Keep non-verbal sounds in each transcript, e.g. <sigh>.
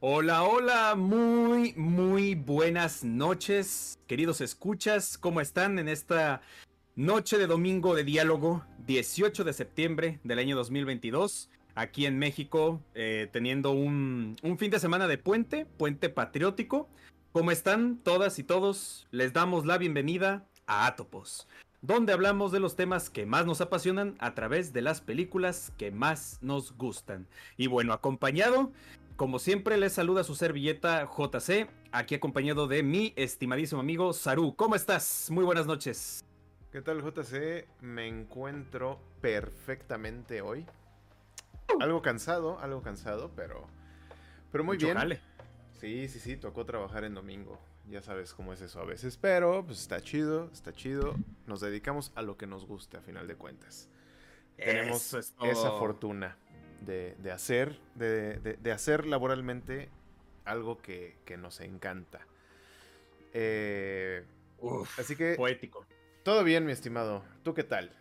Hola, hola, muy, muy buenas noches, queridos escuchas, ¿cómo están en esta noche de domingo de diálogo, 18 de septiembre del año 2022, aquí en México, eh, teniendo un, un fin de semana de puente, puente patriótico? ¿Cómo están todas y todos? Les damos la bienvenida a Atopos, donde hablamos de los temas que más nos apasionan a través de las películas que más nos gustan. Y bueno, acompañado como siempre, les saluda su servilleta JC, aquí acompañado de mi estimadísimo amigo Saru. ¿Cómo estás? Muy buenas noches. ¿Qué tal, JC? Me encuentro perfectamente hoy. Algo cansado, algo cansado, pero, pero muy bien. Sí, sí, sí, tocó trabajar en domingo. Ya sabes cómo es eso a veces, pero pues está chido, está chido. Nos dedicamos a lo que nos guste a final de cuentas. Tenemos esa fortuna de, hacer, de, hacer laboralmente algo que, nos encanta. Eh, así que... Poético. Todo bien, mi estimado. ¿Tú qué tal?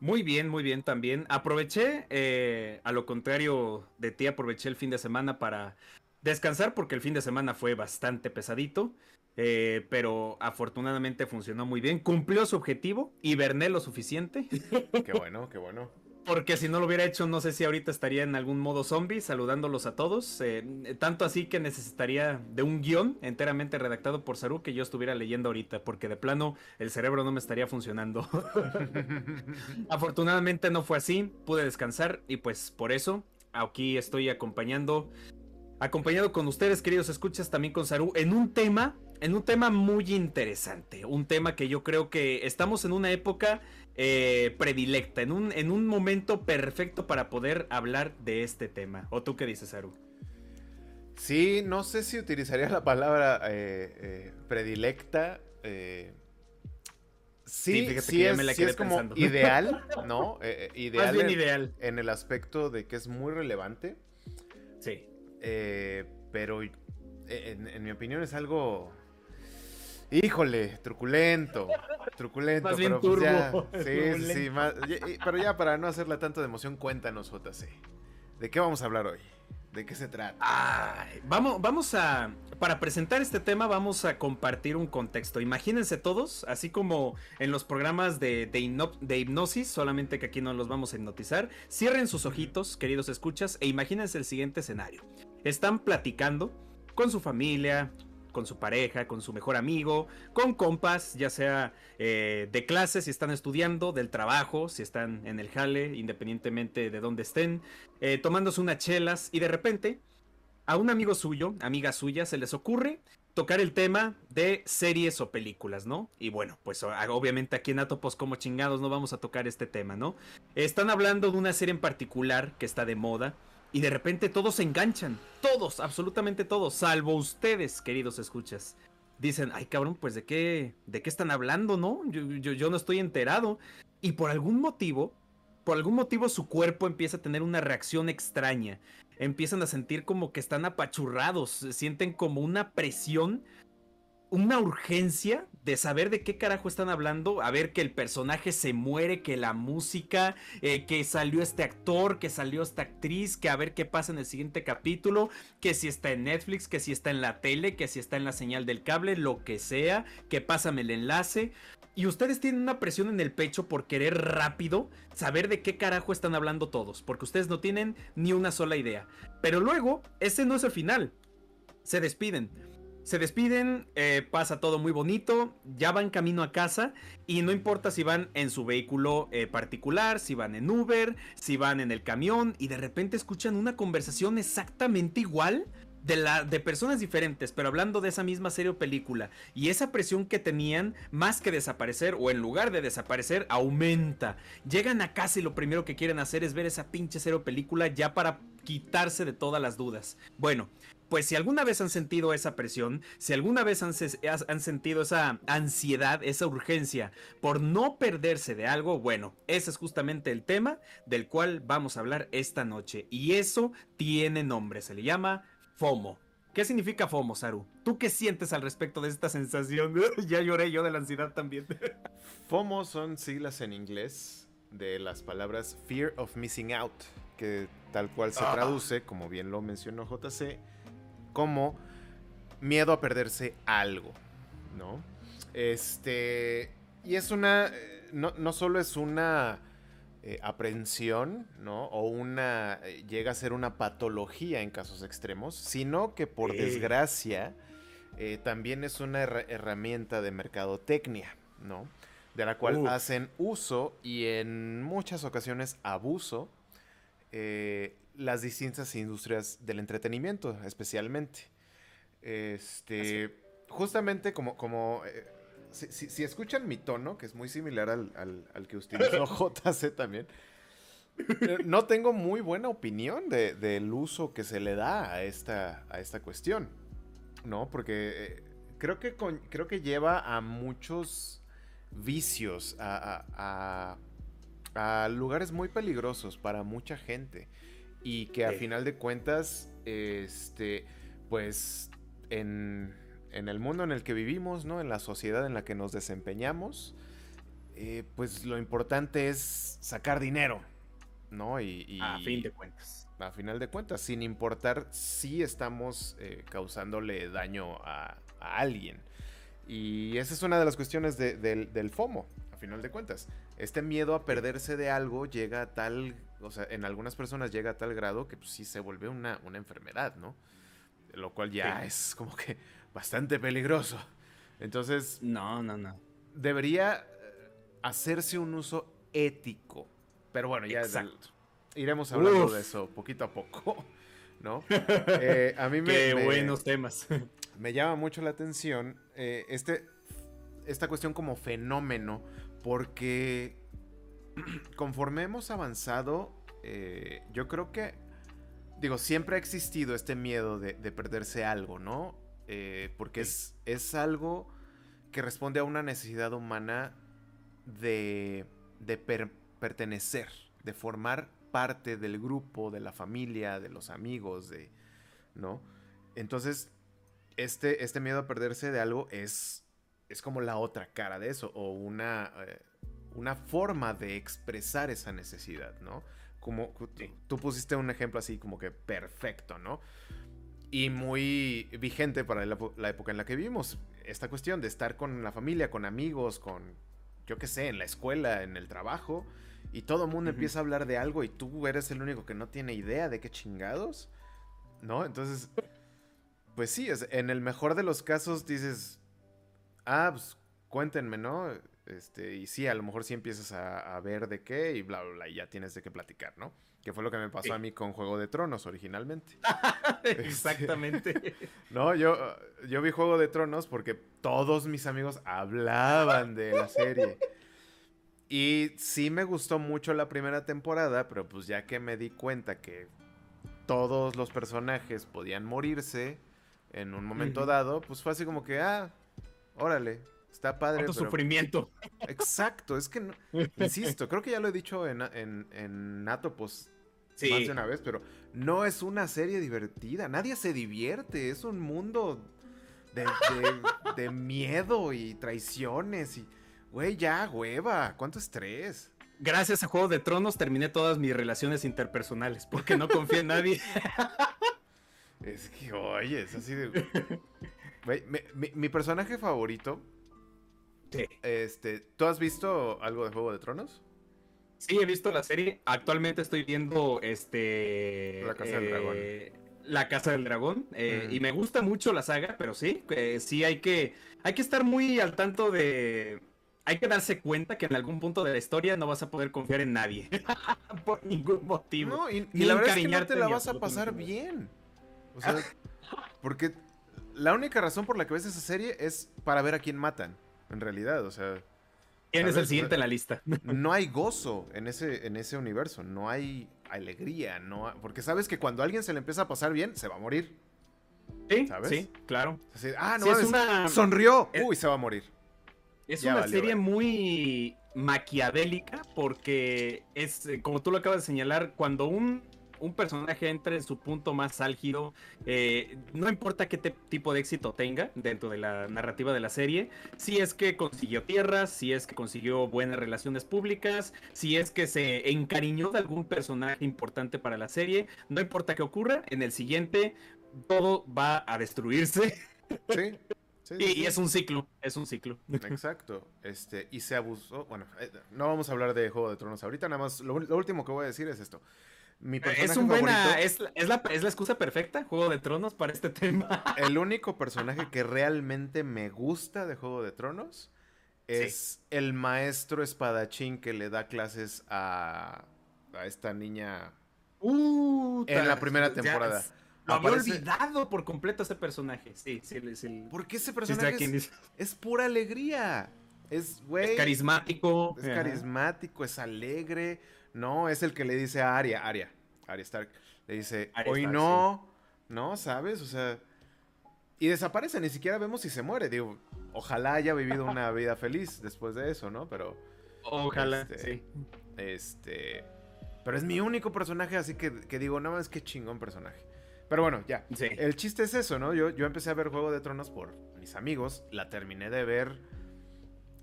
Muy bien, muy bien también. Aproveché, eh, a lo contrario de ti, aproveché el fin de semana para descansar porque el fin de semana fue bastante pesadito. Eh, pero afortunadamente funcionó muy bien. Cumplió su objetivo. Hiberné lo suficiente. Qué bueno, qué bueno. Porque si no lo hubiera hecho, no sé si ahorita estaría en algún modo zombie saludándolos a todos. Eh, tanto así que necesitaría de un guion enteramente redactado por Saru que yo estuviera leyendo ahorita, porque de plano el cerebro no me estaría funcionando. <laughs> Afortunadamente no fue así, pude descansar y pues por eso aquí estoy acompañando, acompañado con ustedes, queridos escuchas, también con Saru, en un tema, en un tema muy interesante, un tema que yo creo que estamos en una época eh, predilecta, en un, en un momento perfecto para poder hablar de este tema. ¿O tú qué dices, Aru? Sí, no sé si utilizaría la palabra eh, eh, predilecta. sí, sí, es, como ideal, <laughs> ¿no? ideal, en, ideal en el aspecto de que es muy relevante. Sí. pero en mi opinión es algo Híjole, truculento. Truculento. Más bien pues <laughs> turbo. sí, sí, pero ya para no hacerla tanto de emoción, cuéntanos, JC. ¿De qué vamos a hablar hoy? ¿De qué se trata? vamos, vamos a. Para presentar este tema, vamos a compartir un contexto. Imagínense todos, así como en los programas de, de, hipnosis, solamente que aquí no los vamos a hipnotizar. Cierren sus ojitos, queridos escuchas, e imagínense el siguiente escenario. Están platicando con su familia, con su pareja, con su mejor amigo, con compas, ya sea eh, de clase si están estudiando, del trabajo, si están en el jale, independientemente de dónde estén, eh, tomándose unas chelas y de repente a un amigo suyo, amiga suya, se les ocurre tocar el tema de series o películas, ¿no? Y bueno, pues obviamente aquí en Atopos como chingados no vamos a tocar este tema, ¿no? Están hablando de una serie en particular que está de moda y de repente todos se enganchan. Todos, absolutamente todos. Salvo ustedes, queridos escuchas. Dicen, ay cabrón, pues de qué, de qué están hablando, ¿no? Yo, yo, yo no estoy enterado. Y por algún motivo, por algún motivo su cuerpo empieza a tener una reacción extraña. Empiezan a sentir como que están apachurrados, sienten como una presión una urgencia de saber de qué carajo están hablando, a ver que el personaje se muere, que la música, eh, que salió este actor, que salió esta actriz, que a ver qué pasa en el siguiente capítulo, que si está en Netflix, que si está en la tele, que si está en la señal del cable, lo que sea, que pásame el enlace. Y ustedes tienen una presión en el pecho por querer rápido saber de qué carajo están hablando todos, porque ustedes no tienen ni una sola idea. Pero luego, ese no es el final. Se despiden se despiden, eh, pasa todo muy bonito, ya van camino a casa y no importa si van en su vehículo eh, particular, si van en Uber, si van en el camión y de repente escuchan una conversación exactamente igual de, de personas diferentes, pero hablando de esa misma serie o película. Y esa presión que tenían, más que desaparecer o en lugar de desaparecer, aumenta. Llegan a casa y lo primero que quieren hacer es ver esa pinche serie o película ya para quitarse de todas las dudas. Bueno, pues si alguna vez han sentido esa presión, si alguna vez han, sentido esa ansiedad, esa urgencia por no perderse de algo, bueno, ese es justamente el tema del cual vamos a hablar esta noche. Y eso tiene nombre, se le llama FOMO. ¿Qué significa FOMO, Saru? ¿Tú qué sientes al respecto de esta sensación? <laughs> ya lloré yo de la ansiedad también. <laughs> FOMO son siglas en inglés de las palabras Fear of Missing Out, que tal cual se traduce, como bien lo mencionó JC, como miedo a perderse algo, ¿no? Este, y es una, eh, no, no solo es una eh, aprensión, ¿no? O una, eh, llega a ser una patología en casos extremos, sino que por desgracia también es una herramienta de mercadotecnia, ¿no? De la cual hacen uso y en muchas ocasiones abuso las distintas industrias del entretenimiento, especialmente. Este, justamente como, como si, escuchan mi tono, que es muy similar al, que utilizó <laughs> JC también, eh, no tengo muy buena opinión del uso que se le da a esta, a esta cuestión, ¿no? Porque eh, creo, que creo que lleva a muchos vicios, a, lugares muy peligrosos para mucha gente y que a final de cuentas, este, pues en en el mundo en el que vivimos, ¿no? En la sociedad en la que nos desempeñamos, eh, pues lo importante es sacar dinero, ¿no? Y, a fin de cuentas. A final de cuentas, sin importar si estamos eh, causándole daño a, alguien. Y esa es una de las cuestiones del FOMO, final de cuentas. Este miedo a perderse de algo llega a tal, o sea, en algunas personas llega a tal grado que pues, sí se vuelve una, una enfermedad, ¿no? Lo cual ya es como que bastante peligroso. Entonces. No, no, no. Debería eh, hacerse un uso ético. Pero bueno, ya iremos hablando de eso poquito a poco. <laughs> ¿No? <laughs> Eh, a mí me. Qué buenos temas. Me llama mucho la atención eh, este, esta cuestión como fenómeno. Porque <clears throat> conforme hemos avanzado, yo creo que. Digo, siempre ha existido este miedo de perderse algo, ¿no? Eh, porque es, es algo que responde a una necesidad humana de, de pertenecer, de formar parte del grupo, de la familia, de los amigos, de, ¿no? Entonces, este, este miedo a perderse de algo es, es como la otra cara de eso, o una, eh, una forma de expresar esa necesidad, ¿no? Como tú pusiste un ejemplo así como que perfecto, ¿no? y muy vigente para la, época en la que vivimos. Esta cuestión de estar con la familia, con amigos, con, yo qué sé, en la escuela, en el trabajo, y todo el mundo empieza a hablar de algo y tú eres el único que no tiene idea de qué chingados, ¿no? Entonces, pues sí, en el mejor de los casos dices, ah, pues cuéntenme, ¿no? Este, y sí, a lo mejor sí empiezas a, a ver de qué y bla, bla, bla, y ya tienes de qué platicar, ¿no? Que fue lo que me pasó a mí con Juego de Tronos originalmente. <laughs> Exactamente. <laughs> no, yo, yo vi Juego de Tronos porque todos mis amigos hablaban de la serie. Y sí me gustó mucho la primera temporada, pero pues ya que me di cuenta que todos los personajes podían morirse en un momento dado, pues fue así como que, ah, órale, está padre. Pero... sufrimiento. Exacto, es que, no... insisto, creo que ya lo he dicho en, en, en Atopos más de una vez, pero no es una serie divertida. Nadie se divierte. Es un mundo de, miedo y traiciones. Y, güey, ya, hueva. ¿Cuánto estrés? Gracias a Juego de Tronos terminé todas mis relaciones interpersonales porque no confío en nadie. es que, oye, es así de. Mi, personaje favorito. Sí. Este, ¿Tú has visto algo de Juego de Tronos? Sí, he visto la serie. Actualmente estoy viendo este. La Casa del Dragón. Eh, la Casa del Dragón. Eh, y me gusta mucho la saga, pero sí, eh, sí hay que, hay que estar muy al tanto de. Hay que darse cuenta que en algún punto de la historia no vas a poder confiar en nadie. <laughs> por ningún motivo. No, y, la verdad es que no te la vas a pasar bien. O sea, <laughs> porque la única razón por la que ves esa serie es para ver a quién matan. En realidad, o sea. ¿Quién es el siguiente en la lista? <laughs> No hay gozo en ese, en ese universo, no hay alegría, no porque sabes que cuando a alguien se le empieza a pasar bien, se va a morir. Sí, sí, claro. ah, no, sonrió, uy, se va a morir. Es una serie muy maquiavélica porque es, como tú lo acabas de señalar, cuando un un personaje entra en su punto más álgido, eh, no importa qué tipo de éxito tenga dentro de la narrativa de la serie, si es que consiguió tierras, si es que consiguió buenas relaciones públicas, si es que se encariñó de algún personaje importante para la serie, no importa qué ocurra, en el siguiente todo va a destruirse. Sí. <laughs> y, es un ciclo, es un ciclo. Exacto. Este, y se abusó. Bueno, eh, no vamos a hablar de Juego de Tronos ahorita, nada más. Lo, último que voy a decir es esto. Mi es un buena, es, es, la, es la excusa perfecta, Juego de Tronos, para este tema. <laughs> El único personaje que realmente me gusta de Juego de Tronos es el maestro espadachín que le da clases a, a esta niña uh, en la primera temporada. Lo había olvidado por completo ese personaje. Sí, sí, sí. Porque ese personaje es, pura alegría. Es, güey. Es carismático. Es carismático, es alegre. No, es el que le dice a Arya, Arya, Arya Stark. Le dice, hoy no, no, ¿sabes? O sea. Y desaparece, ni siquiera vemos si se muere. Digo, ojalá haya vivido una vida feliz después de eso, ¿no? Pero. Ojalá, este, sí. Este. Pero es mi único personaje, así que, que digo, no más que chingón personaje. Pero bueno, ya. El chiste es eso, ¿no? Yo, yo empecé a ver Juego de Tronos por mis amigos. La terminé de ver.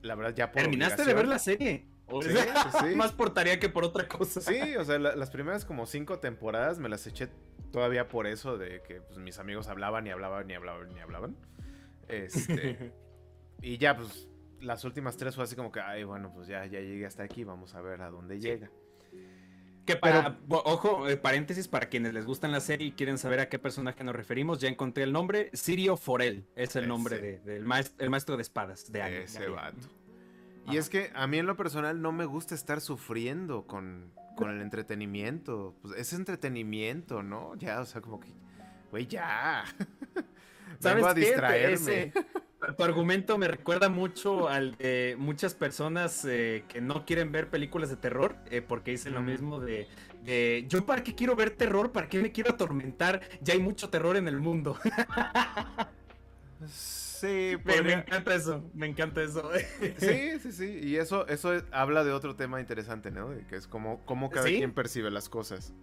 La verdad, ya por. ¿Terminaste de ver la serie? Sí. Más por tarea que por otra cosa. Sí, o sea, las primeras como cinco temporadas me las eché todavía por eso de que pues, mis amigos hablaban y hablaban y hablaban y hablaban. Este. <laughs> y ya, pues, las últimas tres fue así como que, ay, bueno, pues ya, ya llegué hasta aquí, vamos a ver a dónde llega. Que para, ojo, eh, paréntesis, para quienes les gustan la serie y quieren saber a qué personaje nos referimos, ya encontré el nombre. Sirio Forel es el nombre del maestro, el maestro de espadas de Aria. Ese Y es que a mí en lo personal no me gusta estar sufriendo con, con el entretenimiento. Pues es entretenimiento, ¿no? Ya, o sea, como que, güey, ya. <laughs> ¿Sabes a distraerme. tu argumento me recuerda mucho al de muchas personas eh, que no quieren ver películas de terror eh, porque dicen lo mismo de, yo para qué quiero ver terror, para qué me quiero atormentar, ya hay mucho terror en el mundo. <laughs> sí, me, me, encanta eso, me encanta eso. sí, sí, sí, y eso, eso habla de otro tema interesante, ¿no? que es como, cómo cada quien percibe las cosas.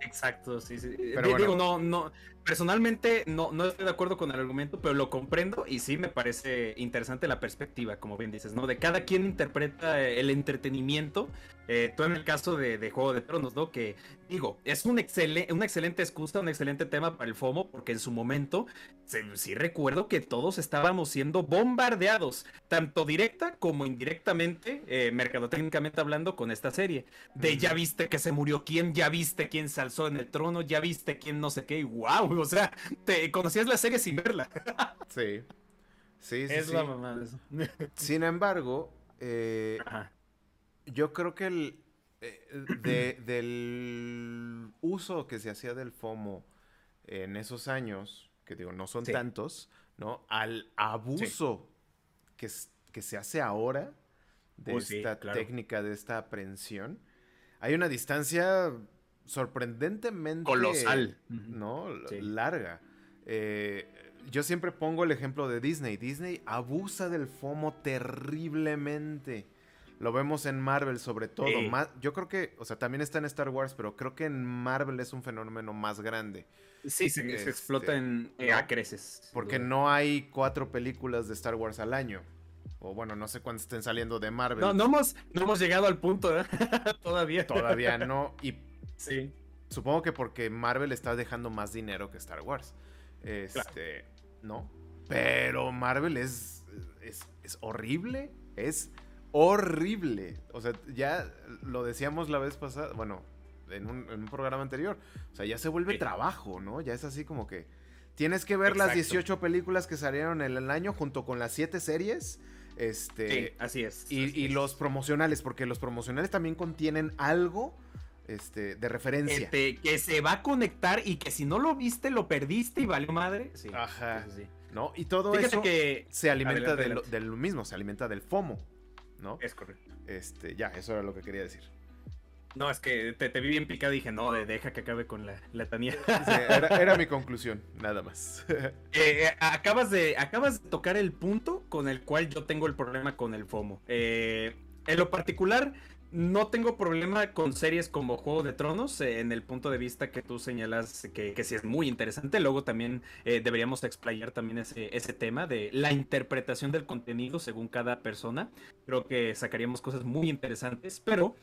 Exacto, sí, sí. Pero Digo, no, no, personalmente no, no estoy de acuerdo con el argumento, pero lo comprendo y sí me parece interesante la perspectiva, como bien dices, ¿no? De cada quien interpreta el entretenimiento. Eh, tú en el caso de, Juego de Tronos, ¿no? Que digo, es un una excelente excusa, un excelente tema para el FOMO, porque en su momento sí, recuerdo que todos estábamos siendo bombardeados, tanto directa como indirectamente, eh, mercadotécnicamente hablando, con esta serie. De ya viste que se murió quién, ya viste quién se alzó en el trono, ya viste quién no sé qué, y wow, o sea, te conocías la serie sin verla. <laughs> sí. Sí, sí. Es la mamá de eso. <laughs> Sin embargo, eh, yo creo que el eh, <clears throat> del uso que se hacía del FOMO en esos años, que digo, no son tantos, ¿no? Al abuso que, que, se hace ahora de esta técnica, de esta aprensión, hay una distancia sorprendentemente colosal, ¿no? Larga. Eh, yo siempre pongo el ejemplo de Disney. Disney abusa del FOMO terriblemente. Lo vemos en Marvel sobre todo. yo creo que, o sea, también está en Star Wars, pero creo que en Marvel es un fenómeno más grande. Sí, se, este, explota en eh, creces. Porque no hay cuatro películas de Star Wars al año. O bueno, no sé cuántas estén saliendo de Marvel. No, no hemos, no hemos llegado al punto, ¿eh? <laughs> Todavía. Todavía no. Y Sí. Supongo que porque Marvel está dejando más dinero que Star Wars. Este, ¿no? Pero Marvel es, es, horrible. Es horrible. O sea, ya lo decíamos la vez pasada, bueno, en un, programa anterior. O sea, ya se vuelve trabajo, ¿no? Ya es así como que tienes que ver las 18 películas que salieron en el año junto con las 7 series. Este, sí, así es. Y, y los promocionales, porque los promocionales también contienen algo este, de referencia. que se va a conectar y que si no lo viste, lo perdiste y valió madre. Sí, Ajá. ¿No? Y todo eso que... se alimenta del, mismo, se alimenta del FOMO, ¿no? Es correcto. Este, ya, eso era lo que quería decir. No, es que te, vi bien picado y dije, no, deja que acabe con la letanía. era, mi conclusión, nada más. <laughs> Eh, eh, acabas, de, acabas de tocar el punto con el cual yo tengo el problema con el FOMO. Eh, en lo particular, no tengo problema con series como Juego de Tronos, eh, en el punto de vista que tú señalas que, que sí es muy interesante. Luego también eh, deberíamos explayar también ese, ese tema de la interpretación del contenido según cada persona. Creo que sacaríamos cosas muy interesantes, pero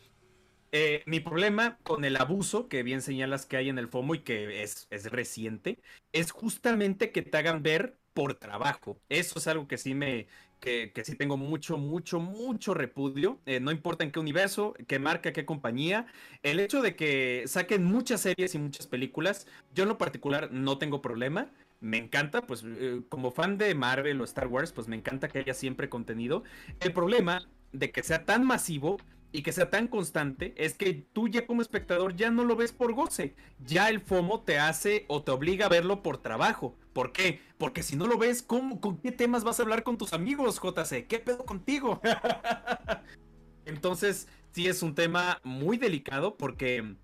eh, mi problema con el abuso que bien señalas que hay en el FOMO y que es, es reciente, es justamente que te hagan ver por trabajo. Eso es algo que sí me, que, sí tengo mucho, mucho, mucho repudio. Eh, no importa en qué universo, qué marca, qué compañía. El hecho de que saquen muchas series y muchas películas, yo en lo particular no tengo problema. Me encanta, pues eh, como fan de Marvel o Star Wars, pues me encanta que haya siempre contenido. El problema de que sea tan masivo y que sea tan constante es que tú ya como espectador ya no lo ves por goce. Ya el FOMO te hace o te obliga a verlo por trabajo. ¿Por qué? Porque si no lo ves, ¿cómo, ¿con qué temas vas a hablar con tus amigos, JC? ¿Qué pedo contigo? <laughs> Entonces, sí es un tema muy delicado porque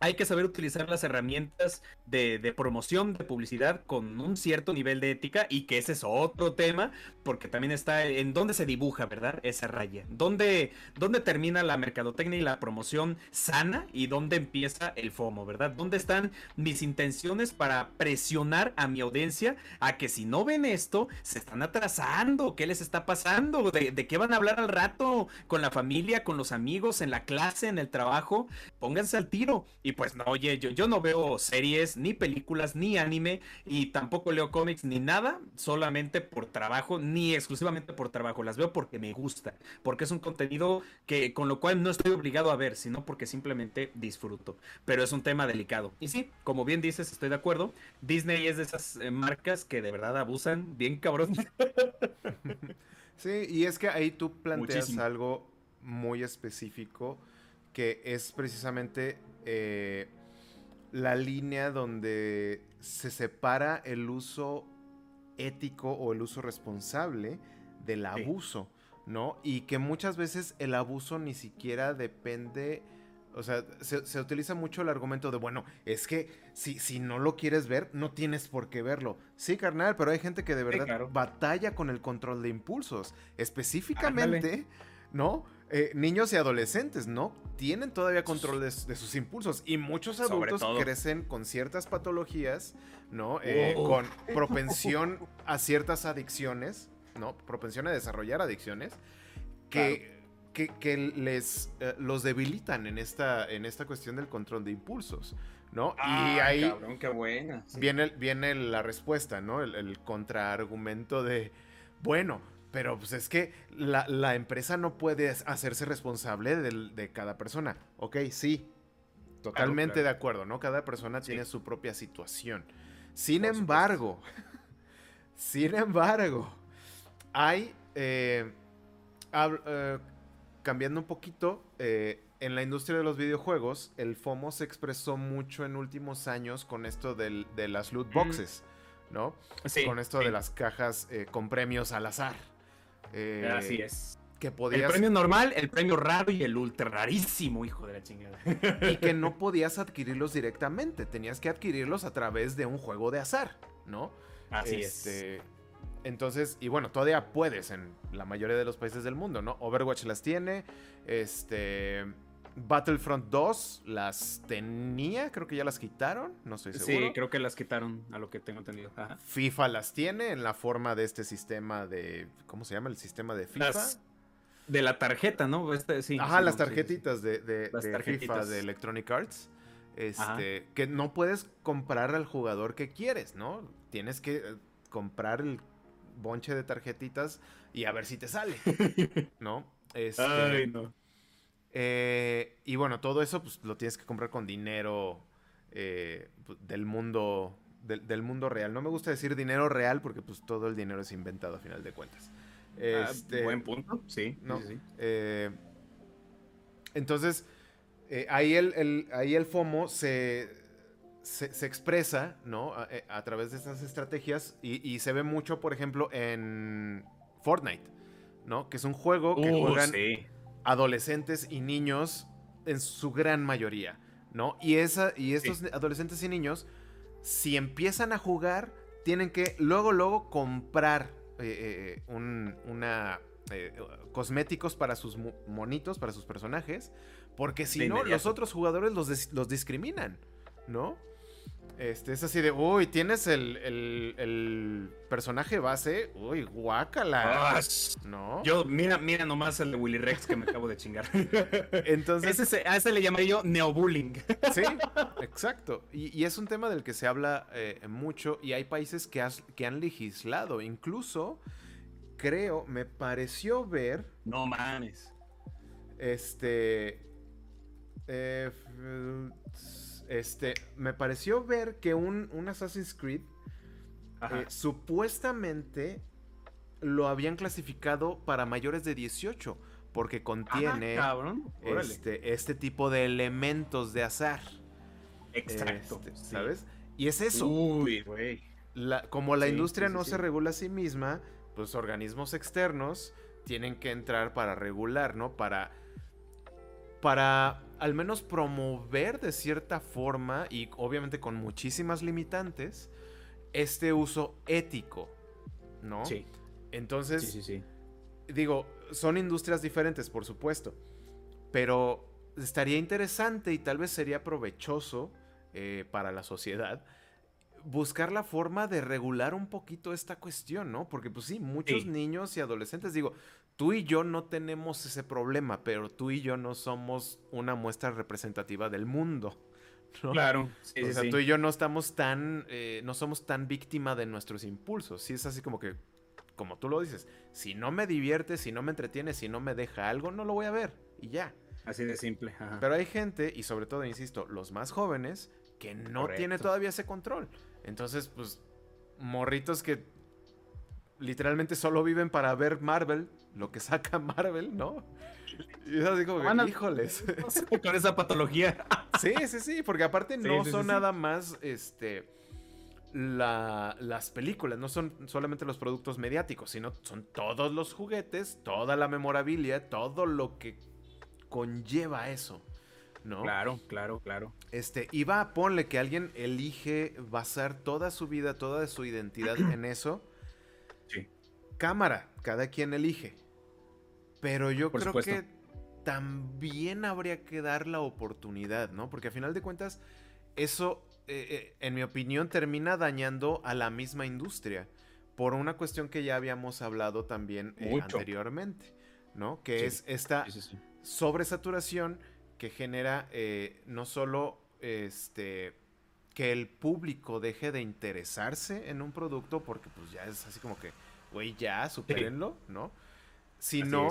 hay que saber utilizar las herramientas de, promoción, de publicidad con un cierto nivel de ética y que ese es otro tema, porque también está en dónde se dibuja, ¿verdad? Esa raya. ¿Dónde, dónde termina la mercadotecnia y la promoción sana y dónde empieza el FOMO, ¿verdad? ¿Dónde están mis intenciones para presionar a mi audiencia a que si no ven esto, se están atrasando? ¿Qué les está pasando? ¿De, qué van a hablar al rato? ¿Con la familia, con los amigos, en la clase, en el trabajo? Pónganse al tiro. Pues no, oye, yo, yo no veo series, ni películas, ni anime, y tampoco leo cómics, ni nada, solamente por trabajo, ni exclusivamente por trabajo. Las veo porque me gusta, porque es un contenido que con lo cual no estoy obligado a ver, sino porque simplemente disfruto. Pero es un tema delicado. Y sí, como bien dices, estoy de acuerdo. Disney es de esas eh, marcas que de verdad abusan bien cabrón. <laughs> Sí, y es que ahí tú planteas algo muy específico que es precisamente eh, la línea donde se separa el uso ético o el uso responsable del abuso, ¿no? Y que muchas veces el abuso ni siquiera depende... O sea, se, utiliza mucho el argumento de, bueno, es que si, si no lo quieres ver, no tienes por qué verlo. Sí, carnal, pero hay gente que de verdad batalla con el control de impulsos. Específicamente, ¿no? Eh, niños y adolescentes, ¿no? Tienen todavía control de, sus impulsos y muchos adultos crecen con ciertas patologías, ¿no? Eh, oh. Con propensión a ciertas adicciones, ¿no? Propensión a desarrollar adicciones que, que, les eh, los debilitan en esta, en esta cuestión del control de impulsos. ¿no? y ahí cabrón, qué buena. Viene, viene la respuesta, ¿no? El, el contraargumento de, bueno, pero pues es que la, empresa no puede hacerse responsable de, cada persona. Ok, sí. Totalmente de acuerdo, ¿no? Cada persona tiene su propia situación. Sin embargo, <laughs> sin embargo, hay, eh, eh, cambiando un poquito, eh, en la industria de los videojuegos, el FOMO se expresó mucho en últimos años con esto de las loot boxes, ¿no? Sí, con esto de las cajas con premios al azar. Eh, Así es. Que podías... El premio normal, el premio raro y el ultra rarísimo, hijo de la chingada. Y que no <laughs> podías adquirirlos directamente, tenías que adquirirlos a través de un juego de azar, ¿no? Así es. Este, entonces, y bueno, todavía puedes en la mayoría de los países del mundo, ¿no? Overwatch las tiene, este... Battlefront 2 las tenía, creo que ya las quitaron, no estoy seguro. Sí, creo que las quitaron, a lo que tengo entendido. FIFA las tiene en la forma de este sistema de. ¿Cómo se llama el sistema de FIFA? de la tarjeta, ¿no? Este, sí, Ajá, las tarjetitas de, de, FIFA de Electronic Arts. Este, que no puedes comprar al jugador que quieres, ¿no? Tienes que eh, comprar el bonche de tarjetitas y a ver si te sale, <laughs> ¿no? Este, Ay, no. Eh, y bueno, todo eso pues, lo tienes que comprar con dinero eh, pues, del mundo del, mundo real. No me gusta decir dinero real porque pues todo el dinero es inventado a final de cuentas. Ah, este, buen punto, sí. Eh, entonces, ahí, el, ahí el FOMO se, se, expresa, ¿no? A, través de estas estrategias y, se ve mucho, por ejemplo, en Fortnite, ¿no? Que es un juego que uh, juegan adolescentes y niños en su gran mayoría, ¿no? Y, esa, y estos adolescentes y niños, si empiezan a jugar, tienen que luego, luego comprar eh, eh, una... Eh, cosméticos para sus monitos, para sus personajes, porque si no, los otros jugadores los, los discriminan, ¿no? Este, es así de, uy, tienes el, el, personaje base, uy, guácala. Ah, ¿No? Yo, mira, mira nomás el de Willy Rex que me acabo de chingar. <laughs> Entonces. Ese, a ese le llamaría yo neobullying. <laughs> Sí, exacto. Y, es un tema del que se habla eh, mucho y hay países que, que han legislado. Incluso, creo, me pareció ver. No mames. Este. Eh, este, me pareció ver que un, Assassin's Creed eh, supuestamente lo habían clasificado para mayores de 18 porque contiene este, este, tipo de elementos de azar. Exacto. Este, ¿Sabes? Y es eso. Uy, güey. como la industria no se regula a sí misma, pues organismos externos tienen que entrar para regular, ¿no? Para. Para al menos promover de cierta forma y obviamente con muchísimas limitantes este uso ético, ¿no? Sí. Entonces, sí, sí, sí. digo, son industrias diferentes, por supuesto, pero estaría interesante y tal vez sería provechoso eh, para la sociedad buscar la forma de regular un poquito esta cuestión, ¿no? Porque pues sí, muchos niños y adolescentes, digo, tú y yo no tenemos ese problema, pero tú y yo no somos una muestra representativa del mundo. Claro. o sea, tú y yo no estamos tan, eh, no somos tan víctima de nuestros impulsos. Sí, es así como que, como tú lo dices, si no me divierte, si no me entretiene, si no me deja algo, no lo voy a ver y ya. Así de simple. Pero hay gente, y sobre todo, insisto, los más jóvenes, que no tiene todavía ese control. Entonces, pues, morritos que literalmente solo viven para ver Marvel, lo que saca <laughs> Marvel, ¿no? Y es así como que, híjoles. <laughs> Con esa patología. <laughs> Sí, sí, sí, porque aparte no son nada más este las películas, no son solamente los productos mediáticos, sino son todos los juguetes, toda la memorabilia, todo lo que conlleva eso. ¿No? Claro, claro, claro. Este, y va, ponle que alguien elige basar toda su vida, toda su identidad <clears throat> en eso. Sí. Cámara, cada quien elige. Pero yo creo que también habría que dar la oportunidad, ¿no? Porque a final de cuentas, eso, eh, eh, en mi opinión, termina dañando a la misma industria. Por una cuestión que ya habíamos hablado también eh, anteriormente, ¿no? Que es esta sobresaturación que genera no solo este que el público deje de interesarse en un producto porque pues ya es así como que, güey, ya, supérenlo, ¿no? sino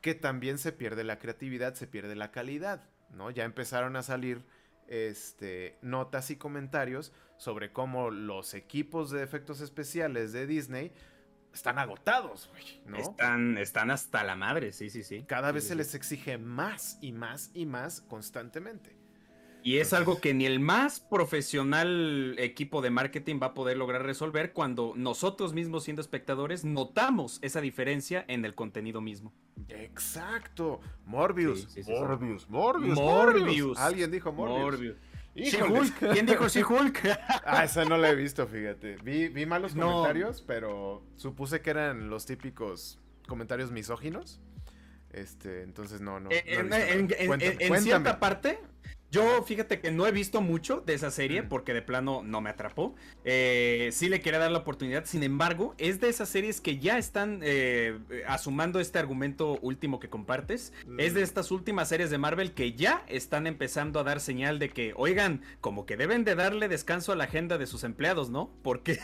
que también se pierde la creatividad, se pierde la calidad, ¿no? Ya empezaron a salir este, notas y comentarios sobre cómo los equipos de efectos especiales de Disney están agotados, ¿no? Están, están hasta la madre, sí, sí, sí. Cada vez se les exige más y más y más constantemente. Y es algo que ni el más profesional equipo de marketing va a poder lograr resolver cuando nosotros mismos siendo espectadores notamos esa diferencia en el contenido mismo. Exacto. Morbius. Morbius. Morbius. Morbius. Alguien dijo Morbius. Morbius. ¿Quién dijo She-Hulk? <laughs> ah, esa no la he visto, fíjate. Vi, vi malos comentarios, pero supuse que eran los típicos comentarios misóginos. Este, entonces no, no. en, cierta parte, yo fíjate que no he visto mucho de esa serie mm. porque de plano no me atrapó. Eh, sí le quería dar la oportunidad, sin embargo, es de esas series que ya están eh, asumando este argumento último que compartes. Es de mm. estas últimas series de Marvel que ya están empezando a dar señal de que, oigan, como que deben de darle descanso a la agenda de sus empleados, ¿no? Porque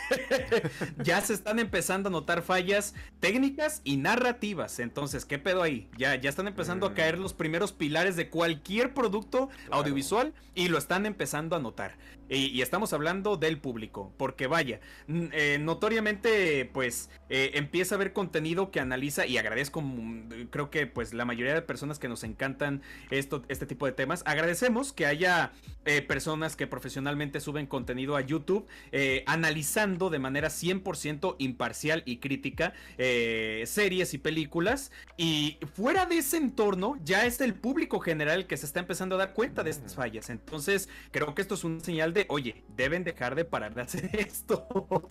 <laughs> ya se están empezando a notar fallas técnicas y narrativas. Entonces, ¿qué pedo ahí? Ya, ya están empezando a mm. caer los primeros pilares de cualquier producto audiovisual visual y lo están empezando a notar. Y, estamos hablando del público, porque vaya, eh, notoriamente pues eh, empieza a haber contenido que analiza y agradezco, creo que pues la mayoría de personas que nos encantan esto, este tipo de temas, agradecemos que haya eh, personas que profesionalmente suben contenido a YouTube analizando de manera 100% imparcial y crítica series y películas y fuera de ese entorno ya es el público general que se está empezando a dar cuenta de estas fallas. Entonces creo que esto es una señal de, oye, deben dejar de parar de hacer <laughs> esto.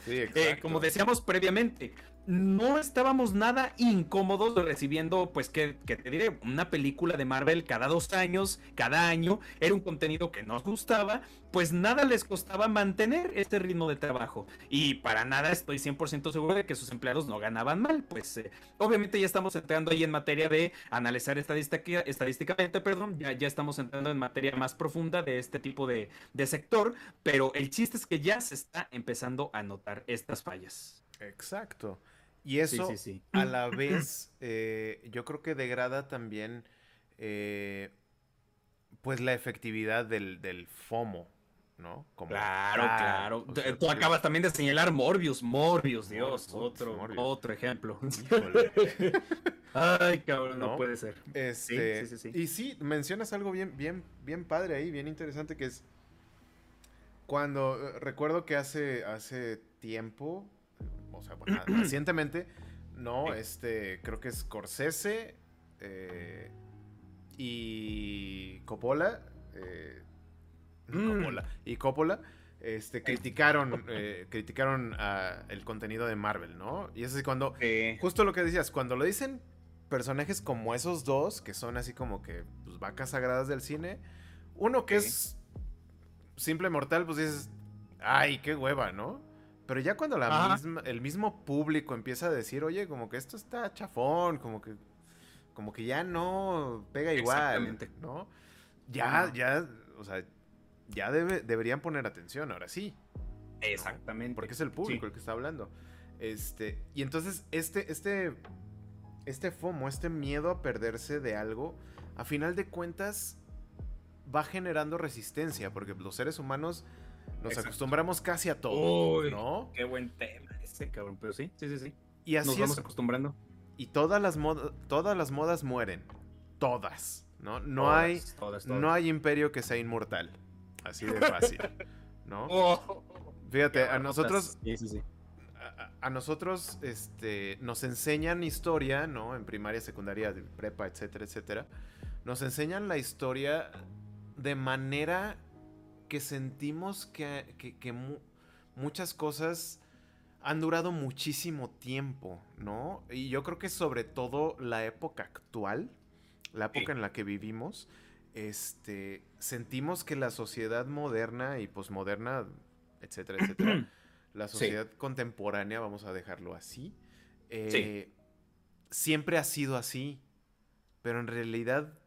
Eh, como decíamos previamente, no estábamos nada incómodos recibiendo, pues, que, te diré, una película de Marvel cada dos años, cada año, era un contenido que nos gustaba, pues nada les costaba mantener este ritmo de trabajo. Y para nada estoy 100% seguro de que sus empleados no ganaban mal, pues eh, obviamente ya estamos entrando ahí en materia de analizar estadística, estadísticamente, perdón, ya, ya estamos entrando en materia más profunda de este tipo de, de sector, pero el chiste es que ya se está empezando a notar estas fallas. Exacto. Y eso a la vez eh, yo creo que degrada también eh, pues la efectividad del, FOMO, ¿no? claro, claro. Tú acabas también de señalar Morbius, Morbius, Dios, otro, otro ejemplo. <laughs> Ay, cabrón, no, puede ser. Este, sí, sí, y sí, mencionas algo bien, bien, bien padre ahí, bien interesante, que es cuando eh, recuerdo que hace, hace tiempo o sea, bueno, recientemente, no, este, creo que es Scorsese eh, y Coppola, eh, mm. Coppola, y Coppola, este, criticaron, eh, criticaron el contenido de Marvel, ¿no? Y es así cuando, justo lo que decías, cuando lo dicen personajes como esos dos, que son así como que, pues, vacas sagradas del cine, uno que es simple mortal, pues dices, ay, qué hueva, ¿no? Pero ya cuando la misma, el mismo público empieza a decir, oye, como que esto está chafón, como que, como que ya no pega igual, ¿no? Ya, ya, o sea, ya debe, deberían poner atención, ahora sí. Exactamente. Porque es el público el que está hablando. Este, y entonces, este, este, este FOMO, este miedo a perderse de algo, a final de cuentas, va generando resistencia, porque los seres humanos nos acostumbramos casi a todo, ¿no? Qué buen tema ese, cabrón. Pero sí, sí, sí, sí. Y así nos vamos acostumbrando. Y todas las, todas las modas mueren. Todas, ¿no? No, hay, no hay imperio que sea inmortal. Así de fácil, <laughs> ¿no? Oh. Fíjate, a nosotros... Sí, sí, sí. A, nosotros este, nos enseñan historia, ¿no? En primaria, secundaria, prepa, etcétera, etcétera. Nos enseñan la historia de manera que sentimos que, muchas cosas han durado muchísimo tiempo, ¿no? Y yo creo que sobre todo la época actual, la época en la que vivimos, este, sentimos que la sociedad moderna y posmoderna, etcétera, etcétera, <clears throat> la sociedad contemporánea, vamos a dejarlo así, eh, siempre ha sido así, pero en realidad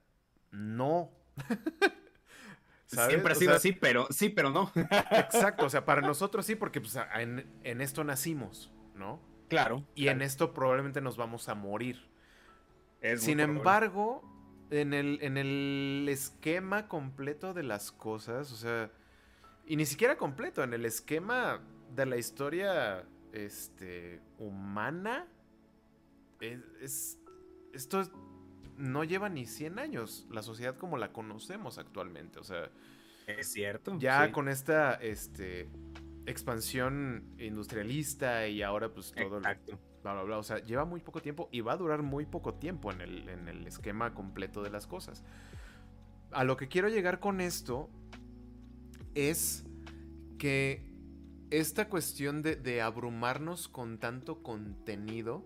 no. <laughs> Siempre ha sido así, pero sí, pero no. Exacto, o sea, para <laughs> nosotros sí, porque pues, en, esto nacimos, ¿no? Claro. Y en esto probablemente nos vamos a morir. Sin embargo, en el, en el esquema completo de las cosas, o sea, y ni siquiera completo, en el esquema de la historia este, humana, es, esto es no lleva ni 100 años la sociedad como la conocemos actualmente. O sea, es cierto. Ya con esta este, expansión industrialista y ahora pues todo... Exacto. Bla, bla, bla. O sea, lleva muy poco tiempo y va a durar muy poco tiempo en el, en el esquema completo de las cosas. A lo que quiero llegar con esto es que esta cuestión de, de abrumarnos con tanto contenido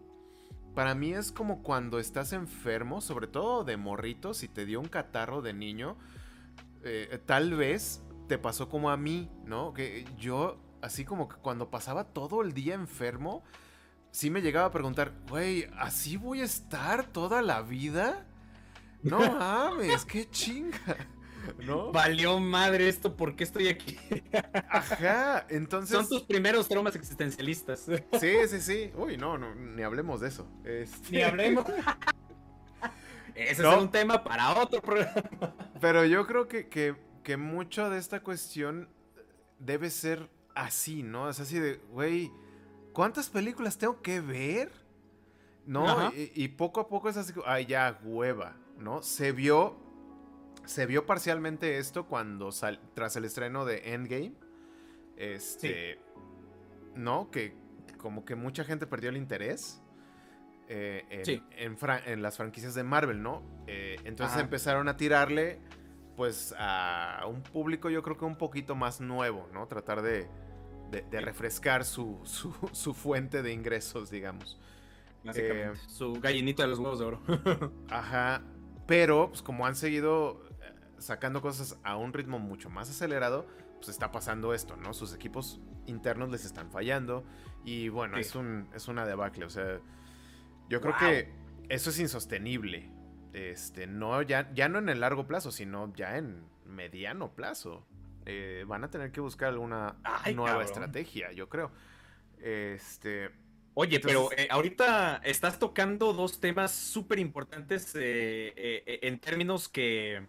para mí es como cuando estás enfermo, sobre todo de morrito, si te dio un catarro de niño, eh, tal vez te pasó como a mí, ¿no? Que yo, así como que cuando pasaba todo el día enfermo, sí me llegaba a preguntar, güey, ¿así voy a estar toda la vida? No <laughs> mames, qué chinga. ¿No? Valió madre esto, ¿por qué estoy aquí? Ajá, entonces. Son tus primeros traumas existencialistas. Sí, sí, sí. Uy, no, no ni hablemos de eso. Este ni hablemos. <laughs> Ese es un tema para otro programa. Pero yo creo que, que, mucho de esta cuestión debe ser así, ¿no? Es así de, güey, ¿cuántas películas tengo que ver? ¿No? Y, y, poco a poco es así, ay, ya, hueva, ¿no? Se vio se vio parcialmente esto cuando tras el estreno de Endgame. Este. ¿No? Que como que mucha gente perdió el interés. Eh, en, las franquicias de Marvel, ¿no? Eh, entonces empezaron a tirarle, pues, a un público yo creo que un poquito más nuevo, ¿no? Tratar de, de, refrescar su, su, fuente de ingresos, digamos. Básicamente, eh, su gallinito de los huevos de oro. <laughs> ajá, pero pues como han seguido sacando cosas a un ritmo mucho más acelerado, pues está pasando esto, ¿no? Sus equipos internos les están fallando y bueno, es, un, es una debacle, o sea, yo creo que eso es insostenible. Este, no, ya, ya no en el largo plazo, sino ya en mediano plazo. Eh, van a tener que buscar alguna nueva estrategia, yo creo. Este. Oye, pero eh, ahorita estás tocando dos temas súper importantes eh, en términos que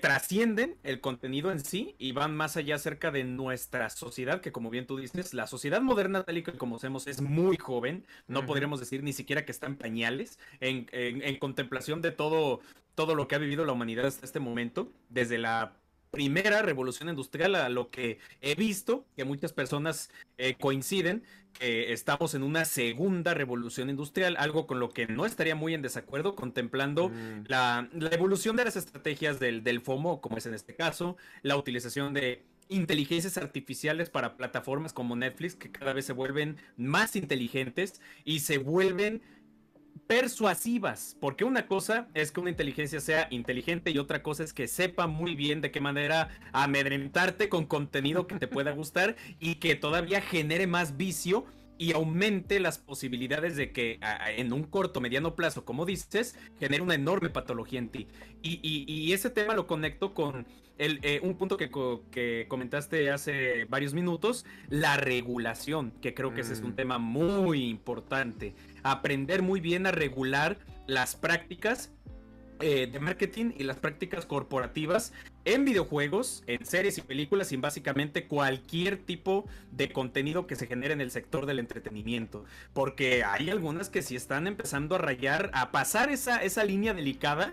trascienden el contenido en sí y van más allá acerca de nuestra sociedad, que como bien tú dices, la sociedad moderna tal y como conocemos es muy joven, no podríamos decir ni siquiera que está en pañales, en, en contemplación de todo, todo lo que ha vivido la humanidad hasta este momento, desde la primera revolución industrial, a lo que he visto, que muchas personas eh, coinciden, que estamos en una segunda revolución industrial, algo con lo que no estaría muy en desacuerdo, contemplando mm. la, evolución de las estrategias del, del FOMO, como es en este caso, la utilización de inteligencias artificiales para plataformas como Netflix que cada vez se vuelven más inteligentes y se vuelven persuasivas, porque una cosa es que una inteligencia sea inteligente y otra cosa es que sepa muy bien de qué manera amedrentarte con contenido que te pueda gustar y que todavía genere más vicio y aumente las posibilidades de que en un corto, mediano plazo, como dices, genere una enorme patología en ti. Y, ese tema lo conecto con el, eh, un punto que, que, comentaste hace varios minutos, la regulación, que creo que ese es un mm. tema muy importante. Aprender muy bien a regular las prácticas eh, de marketing y las prácticas corporativas en videojuegos, en series y películas y básicamente cualquier tipo de contenido que se genere en el sector del entretenimiento. Porque hay algunas que sí están empezando a rayar, a pasar esa, esa línea delicada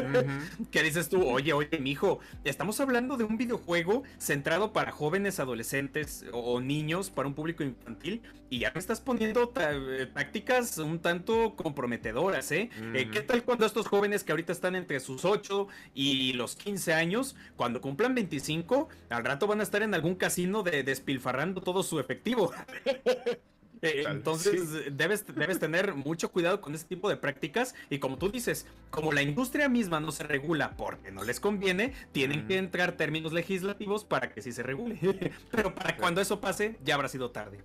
<laughs> que dices tú, oye, oye, mijo, estamos hablando de un videojuego centrado para jóvenes, adolescentes o, niños, para un público infantil, y ya me estás poniendo eh, tácticas un tanto comprometedoras, ¿eh? ¿eh? ¿Qué tal cuando estos jóvenes que ahorita están entre sus 8 y los 15 años, cuando cumplan 25, al rato van a estar en algún casino de despilfarrando todo su efectivo. <laughs> Eh, entonces debes, debes tener mucho cuidado con ese tipo de prácticas y como tú dices, como la industria misma no se regula porque no les conviene, tienen que entrar términos legislativos para que sí se regule. <laughs> Pero para cuando eso pase ya habrá sido tarde.